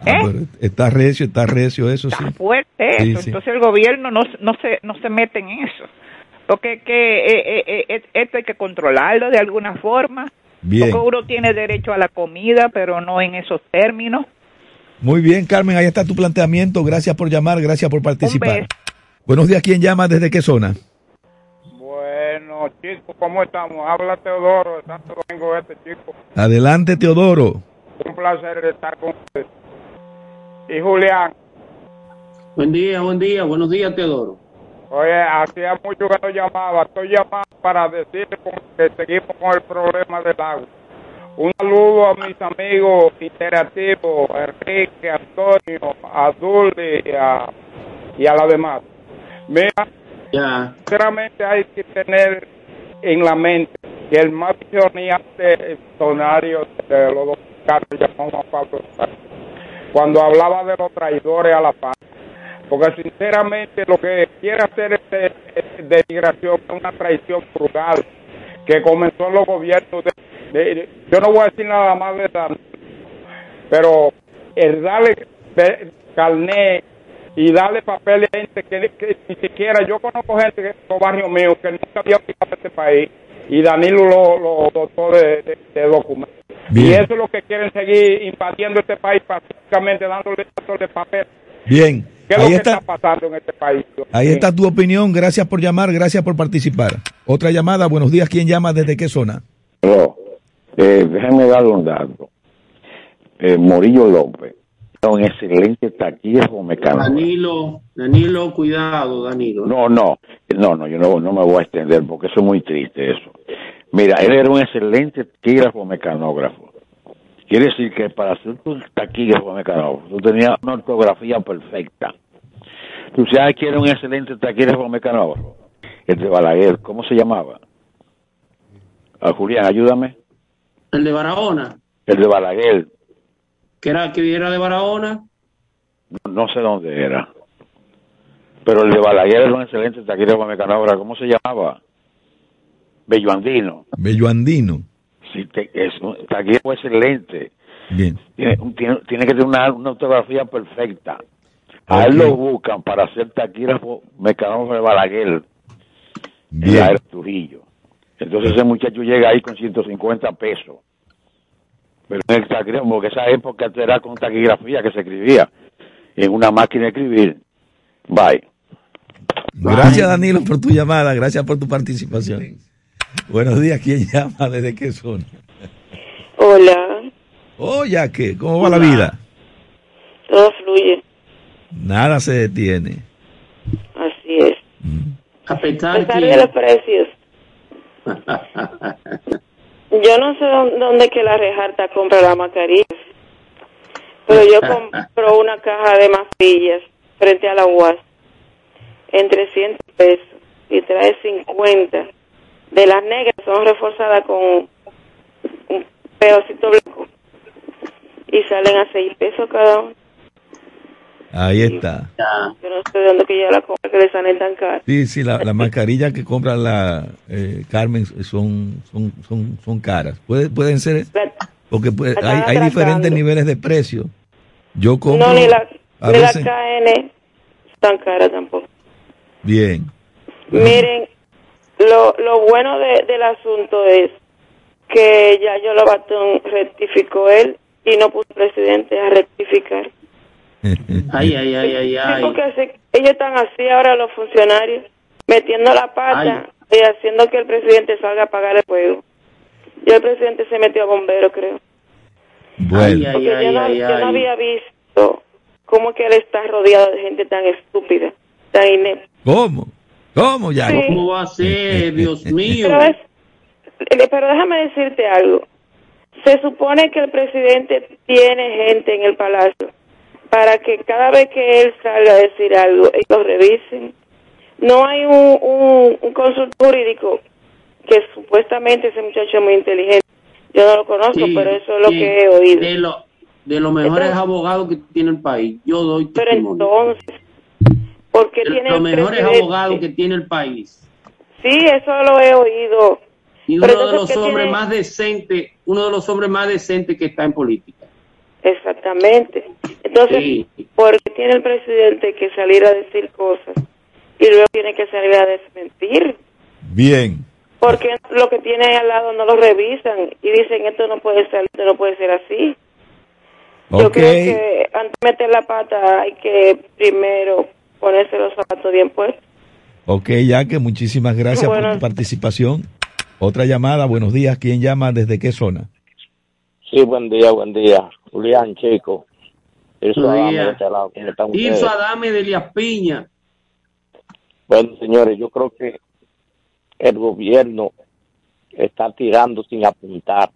Ah, pero está recio, está recio, eso sí. Fuerte eso. sí. Entonces el gobierno no, no, se, no se mete en eso. Porque que eh, eh, eh, esto hay que controlarlo de alguna forma. Bien. Porque uno tiene derecho a la comida, pero no en esos términos. Muy bien, Carmen, ahí está tu planteamiento. Gracias por llamar, gracias por participar. Buenos días, ¿quién llama? ¿Desde qué zona? Bueno, chicos, ¿cómo estamos? Habla Teodoro de Santo Domingo Este, chico. Adelante, Teodoro. Un placer estar con ustedes. Y Julián, Buen día, buen día, buenos días, Teodoro. oye, hacía mucho que no llamaba. Estoy llamando para decirle que seguimos con el problema del agua. Un saludo a mis amigos interactivos, Enrique, Antonio, a Dulce y a, y a la demás. Mira, sinceramente hay que tener en la mente que el más visionario tonario de los dominicanos llamó Juan Pablo cuando hablaba de los traidores a la paz. porque sinceramente lo que quiere hacer este, este de migración es una traición brutal que comenzó en los gobiernos. De, de- yo no voy a decir nada más de eso, pero el darle de- carné y darle papel a gente que, que ni siquiera yo conozco gente que en los barrios míos que nunca había pisado este país y Danilo lo, lo dotó de, de- de documentos. Y eso es lo que quieren seguir invadiendo este país pacíficamente dándole, dándole papel. Bien, ¿Qué es lo ahí que está, está pasando en este país? ahí está tu opinión. Gracias por llamar, gracias por participar. Otra llamada, buenos días. ¿Quién llama? ¿Desde qué zona? No, eh, déjame darle un dato. Eh, Morillo López era un excelente taquígrafo mecánico. Danilo, Danilo, cuidado, Danilo. No, no, no, no, yo no, no me voy a extender porque eso es muy triste eso. Mira, él era un excelente taquígrafo mecanógrafo. Quiere decir que para ser un taquígrafo mecanógrafo, tú tenías una ortografía perfecta. ¿Tú sabes quién era un excelente taquígrafo mecanógrafo? El de Balaguer, ¿cómo se llamaba? Ah, Julián, ayúdame. El de Barahona, El de Balaguer, que era que era de Barahona. no, no sé dónde era. Pero el de Balaguer era un excelente taquígrafo mecanógrafo, ¿cómo se llamaba? Bello Andino. Bello Andino. Sí, te- es un taquígrafo excelente. Bien. Tiene, tiene, tiene que tener una, una ortografía perfecta. A él Ok. lo buscan para hacer taquígrafo mecanógrafo de Balaguer en Bien. la era Trujillo. Entonces ese muchacho llega ahí con 150 pesos. Pero en el taquígrafo, porque esa época era con taquigrafía que se escribía en una máquina de escribir. Bye. Gracias, Danilo, por tu llamada. Gracias por tu participación. Buenos días. ¿Quién llama? ¿Desde qué zona? Hola, Oye, ¿qué? ¿Cómo va la vida? todo fluye, Nada se detiene. así es. A pesar Pesar que- de los precios. Yo no sé dónde, que la rejarta compra la mascarilla, pero yo compro una caja de mascarillas frente a la UAS en 300 pesos y trae 50. De las negras son reforzadas con un pedacito blanco y salen a 6 pesos cada uno. Ahí está. Yo no sé de dónde que ya la compra que le salen tan caras. Sí, sí, la, la mascarilla que compra la eh, Carmen son, son, son, son caras. Puede- pueden ser, porque puede- la hay, hay diferentes niveles de precio. Yo compro No, ni la, ni la veces- KN tan cara tampoco. bien. Miren, lo, lo bueno de- del asunto es que ya yo lo Batón rectificó él y no puso presidente a rectificar. Ay, ay, ay, ay, ay. porque ellos están así ahora los funcionarios, metiendo la pata y haciendo que el presidente salga a apagar el fuego. Y el presidente se metió a bombero, creo. Bueno. Ay, Porque yo, ay, no, ay, yo no había visto cómo que él está rodeado de gente tan estúpida, tan inepta. ¿Cómo? ¿Cómo ya? Sí. ¿Cómo va a ser? Dios mío. Pero, es- eh, pero déjame decirte algo. Se supone que el presidente tiene gente en el palacio para que cada vez que él salga a decir algo, ellos lo revisen. No hay un, un, un consultor jurídico que supuestamente ese muchacho es muy inteligente. Yo no lo conozco, Sí, pero eso es lo sí, que he oído. De, lo- de los mejores Entonces- abogados que tiene el país. Yo doy Pero testimonio. entonces, ¿por qué De tiene los mejores abogados que tiene el país. Sí, eso lo he oído. Y Pero uno de los ¿qué hombres tiene? más decentes, uno de los hombres más decentes que está en política. Exactamente. Entonces, Sí. ¿por qué tiene el presidente que salir a decir cosas y luego tiene que salir a desmentir? Bien. Porque lo que tiene ahí al lado no lo revisan y dicen esto no puede ser, esto no puede ser así. Yo Ok. creo que antes de meter la pata hay que primero ponerse los zapatos bien puestos. Ok, ya que muchísimas gracias por tu participación. Otra llamada, buenos días. ¿Quién llama? ¿Desde qué zona? Sí, buen día, buen día. Julián, chico. Buenos Adame de este lado. Irso Adame de Elias Piña. Bueno, señores, yo creo que el gobierno está tirando sin apuntar.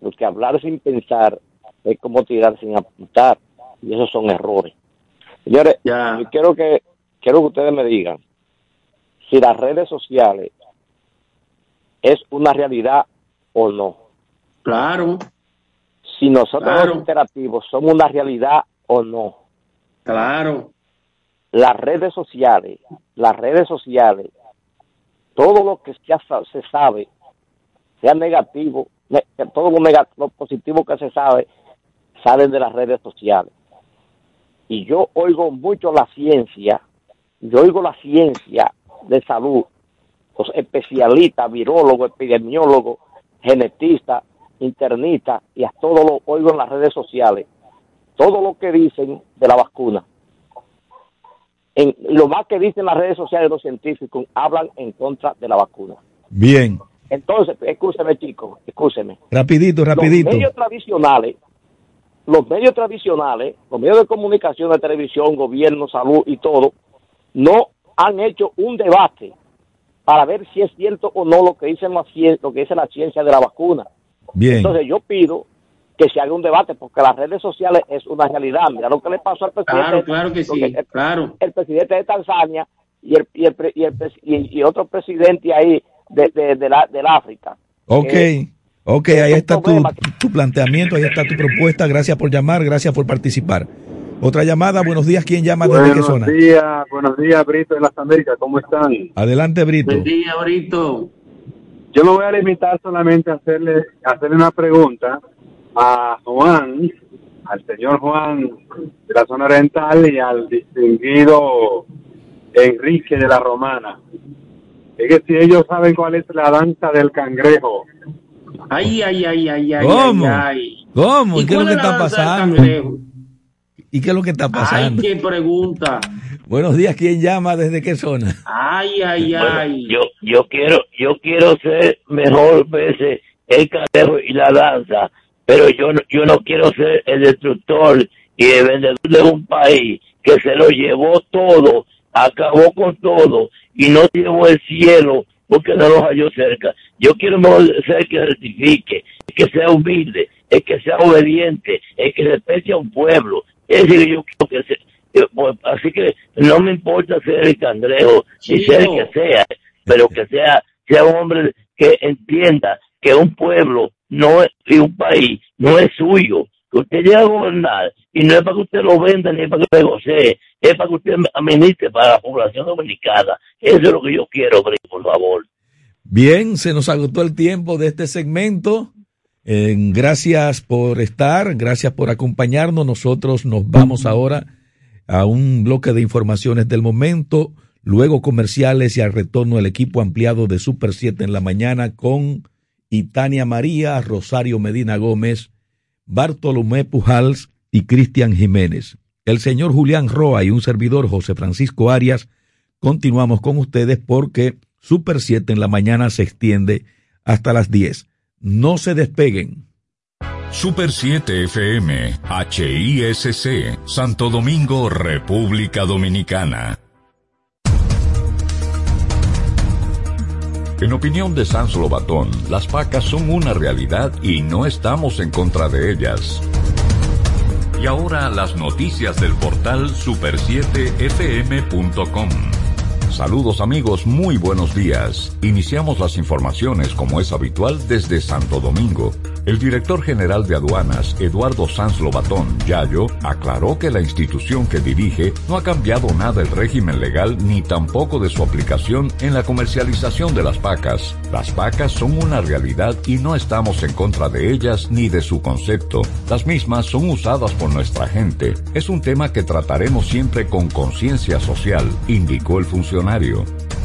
Porque hablar sin pensar es como tirar sin apuntar. Y esos son errores. Señores, yo quiero que, quiero que ustedes me digan si las redes sociales es una realidad o no. Claro. Si nosotros Claro. los interactivos somos una realidad o no. Claro. las redes sociales, las redes sociales, todo lo que ya se sabe, sea negativo, todo lo, lo positivo que se sabe, salen de las redes sociales. Y yo oigo mucho la ciencia, yo oigo la ciencia de salud, los especialistas, virólogos, epidemiólogos, genetistas, internistas, y a todo lo oigo en las redes sociales, todo lo que dicen de la vacuna. En, lo más que dicen las redes sociales los científicos hablan en contra de la vacuna. Bien, Entonces, escúcheme chicos, escúcheme. rapidito, rapidito. Los medios tradicionales, los medios tradicionales, los medios de comunicación, de televisión, gobierno, salud y todo, no han hecho un debate para ver si es cierto o no lo que dicen la lo que dice la ciencia de la vacuna. Bien. Entonces yo pido que se haga un debate porque las redes sociales es una realidad. Mira lo que le pasó al presidente. Claro, claro que sí, el, claro. el presidente de Tanzania y el, y el, pre- y el y- y otro presidente ahí de, de, de la, del África. Ok, Eh, ok, ahí está tu, tu planteamiento, ahí está tu propuesta. Gracias por llamar, gracias por participar. Otra llamada, buenos días, ¿quién llama desde qué Buenos zona? días, buenos días, Brito de las Américas, ¿cómo están? Adelante, Brito. Buen día, Brito. Yo me voy a limitar solamente a hacerle, a hacerle una pregunta a Juan, al señor Juan de la zona oriental y al distinguido Enrique de la Romana. Es que si ellos saben cuál es la danza del cangrejo. Ay, ay, ay, ay, ay. ¿Cómo? ay, ay. ¿Cómo? ¿Y qué es lo cuál que es la está danza del pasando? ¿Y qué es lo que está Ay, pasando? qué pregunta. Buenos días, ¿quién llama desde qué zona? Ay, ay, Bueno, ay. yo yo quiero yo quiero ser mejor veces el cangrejo y la danza pero yo no, yo no quiero ser el destructor y el vendedor de un país que se lo llevó todo acabó con todo y no llevó el cielo porque no los halló cerca yo quiero mejor ser el que rectifique el que sea humilde el que sea obediente el que respete a un pueblo es decir yo quiero que se pues, así que no me importa ser el cangrejo ni ser el que sea pero que sea sea un hombre que entienda que un pueblo no es, y un país no es suyo que usted llega a gobernar y no es para que usted lo venda ni es para que usted gocee es para que usted administre para la población dominicana. Eso es lo que yo quiero por favor. Bien, se nos agotó el tiempo de este segmento. Gracias por estar, gracias por acompañarnos. Nosotros nos vamos ahora a un bloque de informaciones del momento, luego comerciales y al retorno el equipo ampliado de Super 7 en la mañana con Itania María, Rosario Medina Gómez, Bartolomé Pujals y Cristian Jiménez. El señor Julián Roa y un servidor José Francisco Arias continuamos con ustedes porque Super 7 en la mañana se extiende hasta las 10. No se despeguen. Super 7 FM, HISC, Santo Domingo, República Dominicana. En opinión de Sans Lobatón, las pacas son una realidad y no estamos en contra de ellas. Y ahora las noticias del portal super7fm.com. Saludos amigos, muy buenos días. Iniciamos las informaciones como es habitual desde Santo Domingo. El director general de aduanas, Eduardo Sanz Lobatón Yayo, aclaró que la institución que dirige no ha cambiado nada el régimen legal ni tampoco de su aplicación en la comercialización de las pacas. Las pacas son una realidad y no estamos en contra de ellas ni de su concepto. Las mismas son usadas por nuestra gente. Es un tema que trataremos siempre con conciencia social, indicó el funcionario.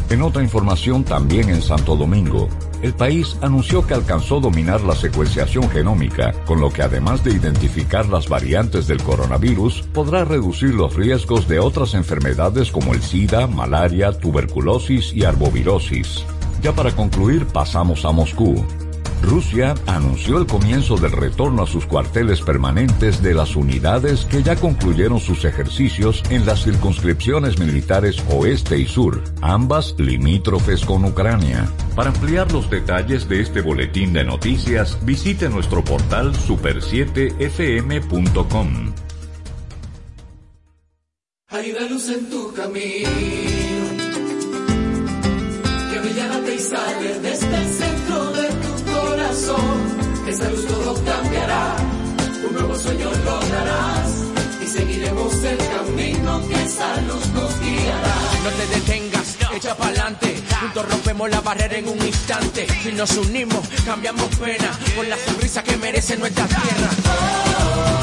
En otra información también en Santo Domingo, el país anunció que alcanzó dominar la secuenciación genómica, con lo que además de identificar las variantes del coronavirus, podrá reducir los riesgos de otras enfermedades como el SIDA, malaria, tuberculosis y arbovirosis. Ya para concluir pasamos a Moscú. Rusia anunció el comienzo del retorno a sus cuarteles permanentes de las unidades que ya concluyeron sus ejercicios en las circunscripciones militares oeste y sur, ambas limítrofes con Ucrania. Para ampliar los detalles de este boletín de noticias, visite nuestro portal super7fm.com. Hay una luz en tu camino tu corazón. Esa luz todo cambiará, un nuevo sueño lograrás y seguiremos el camino que la luz nos guiará. No te detengas, echa pa'lante. Juntos rompemos la barrera en un instante. Si nos unimos, cambiamos pena. Con la sonrisa que merece nuestra tierra. Grita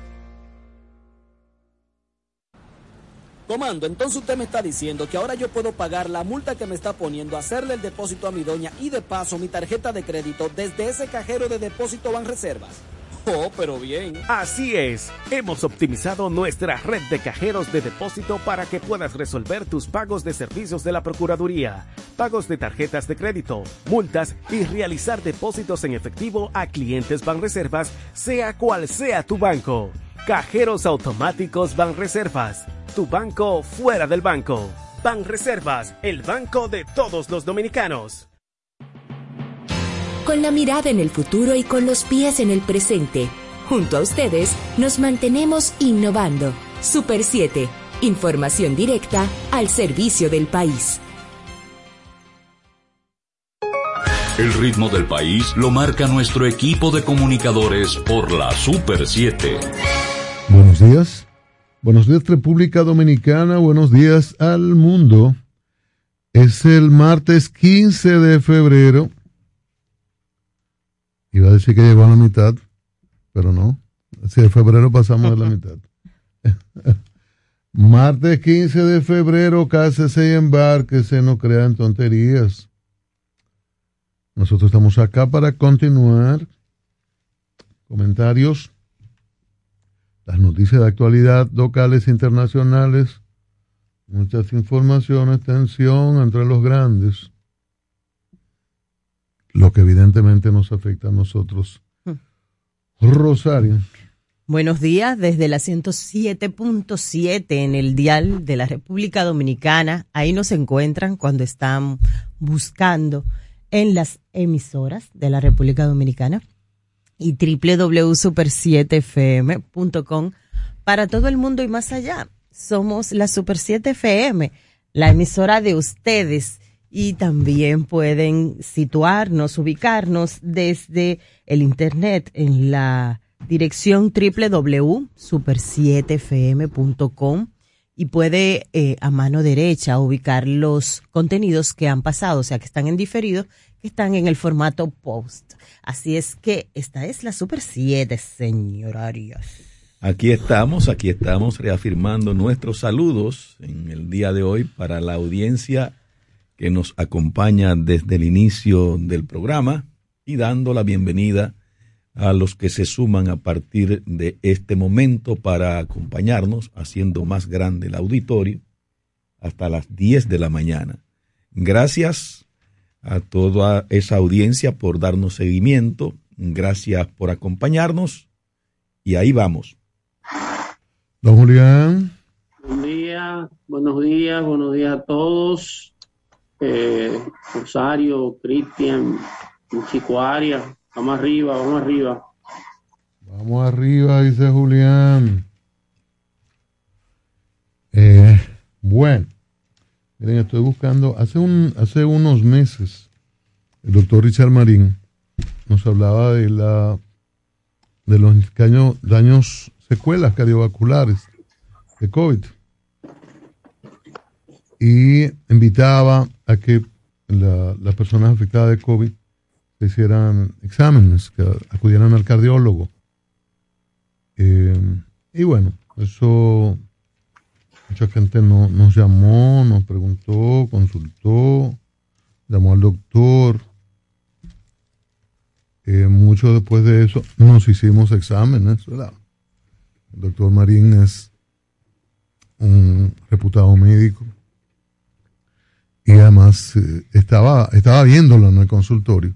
Comando, entonces usted me está diciendo que ahora yo puedo pagar la multa que me está poniendo, hacerle el depósito a mi doña y de paso mi tarjeta de crédito desde ese cajero de depósito Banreservas. Oh, pero bien. Así es, hemos optimizado nuestra red de cajeros de depósito para que puedas resolver tus pagos de servicios de la Procuraduría, pagos de tarjetas de crédito, multas y realizar depósitos en efectivo a clientes Banreservas, sea cual sea tu banco. Cajeros automáticos Banreservas, tu banco fuera del banco. Banreservas, el banco de todos los dominicanos. Con la mirada en el futuro y con los pies en el presente, junto a ustedes nos mantenemos innovando. Super 7, información directa al servicio del país. El ritmo del país lo marca nuestro equipo de comunicadores por la Super 7. Buenos días. Buenos días República Dominicana, buenos días al mundo. Es el martes 15 de febrero. Iba a decir que llegó a la mitad, pero no. Si de febrero pasamos de la mitad. martes 15 de febrero, cásese y embarquese, no crean tonterías. Nosotros estamos acá para continuar. Comentarios las noticias de actualidad locales e internacionales, muchas informaciones, tensión entre los grandes, lo que evidentemente nos afecta a nosotros. Rosario. Buenos días desde la 107.7 en el dial de la República Dominicana. Ahí nos encuentran cuando están buscando en las emisoras de la República Dominicana y www.super7fm.com para todo el mundo y más allá. Somos la Super 7 FM, la emisora de ustedes y también pueden situarnos, ubicarnos desde el internet en la dirección www.super7fm.com y puede eh, a mano derecha ubicar los contenidos que han pasado, o sea, que están en diferido, que están en el formato post. Así es que esta es la Super 7, señor Arias. Aquí estamos, aquí estamos reafirmando nuestros saludos en el día de hoy para la audiencia que nos acompaña desde el inicio del programa y dando la bienvenida a los que se suman a partir de este momento para acompañarnos, haciendo más grande el auditorio hasta las 10 de la mañana. Gracias a toda esa audiencia por darnos seguimiento Gracias por acompañarnos y ahí vamos. Don Julián. Buen día, buenos días, buenos días a todos. Eh, Rosario, Cristian, Chico Arias, vamos arriba, vamos arriba. Vamos arriba, dice Julián. Eh, bueno, miren, estoy buscando, hace, un, hace unos meses, el doctor Richard Marín nos hablaba de la de los daños, secuelas cardiovasculares de COVID. Y invitaba a que la- las personas afectadas de COVID se hicieran exámenes, que acudieran al cardiólogo. Eh, y bueno, eso mucha gente no, nos llamó, nos preguntó, consultó, llamó al doctor. Eh, mucho después de eso nos hicimos exámenes, ¿verdad? El doctor Marín es un reputado médico y además eh, estaba, estaba viéndolo en el consultorio.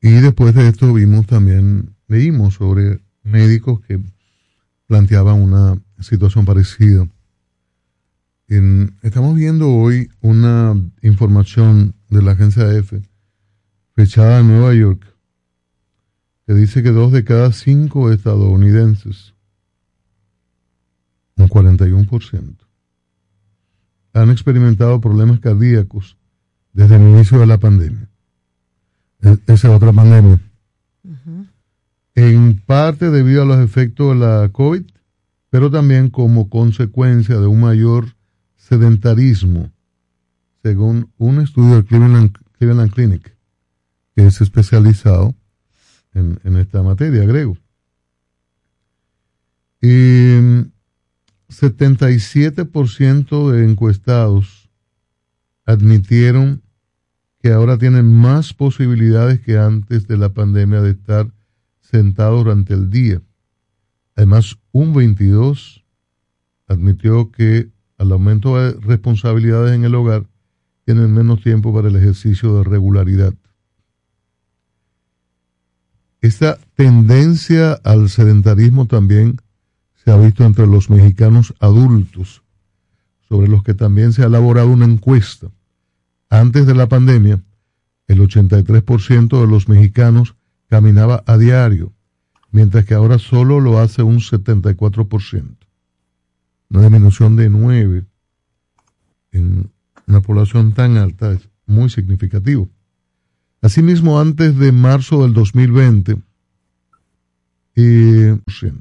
Y después de esto vimos también, leímos sobre médicos que planteaban una situación parecida. En- estamos viendo hoy una información de la agencia EFE fechada en Nueva York que dice que dos de cada cinco estadounidenses, un 41%, han experimentado problemas cardíacos desde el inicio de la pandemia. E- Esa es otra pandemia. En parte debido a los efectos de la COVID, pero también como consecuencia de un mayor sedentarismo, según un estudio del Cleveland, Cleveland Clinic, que es especializado en, esta materia, agrego. Y mm, 77% de encuestados admitieron que ahora tienen más posibilidades que antes de la pandemia de estar sentados durante el día. Además, un 22 admitió que al aumento de responsabilidades en el hogar tienen menos tiempo para el ejercicio de regularidad. Esta tendencia al sedentarismo también se ha visto entre los mexicanos adultos, sobre los que también se ha elaborado una encuesta. Antes de la pandemia, el 83% de los mexicanos caminaba a diario, mientras que ahora solo lo hace un 74%. Una disminución de 9 en una población tan alta es muy significativo. Asimismo, antes de marzo del 2020, eh,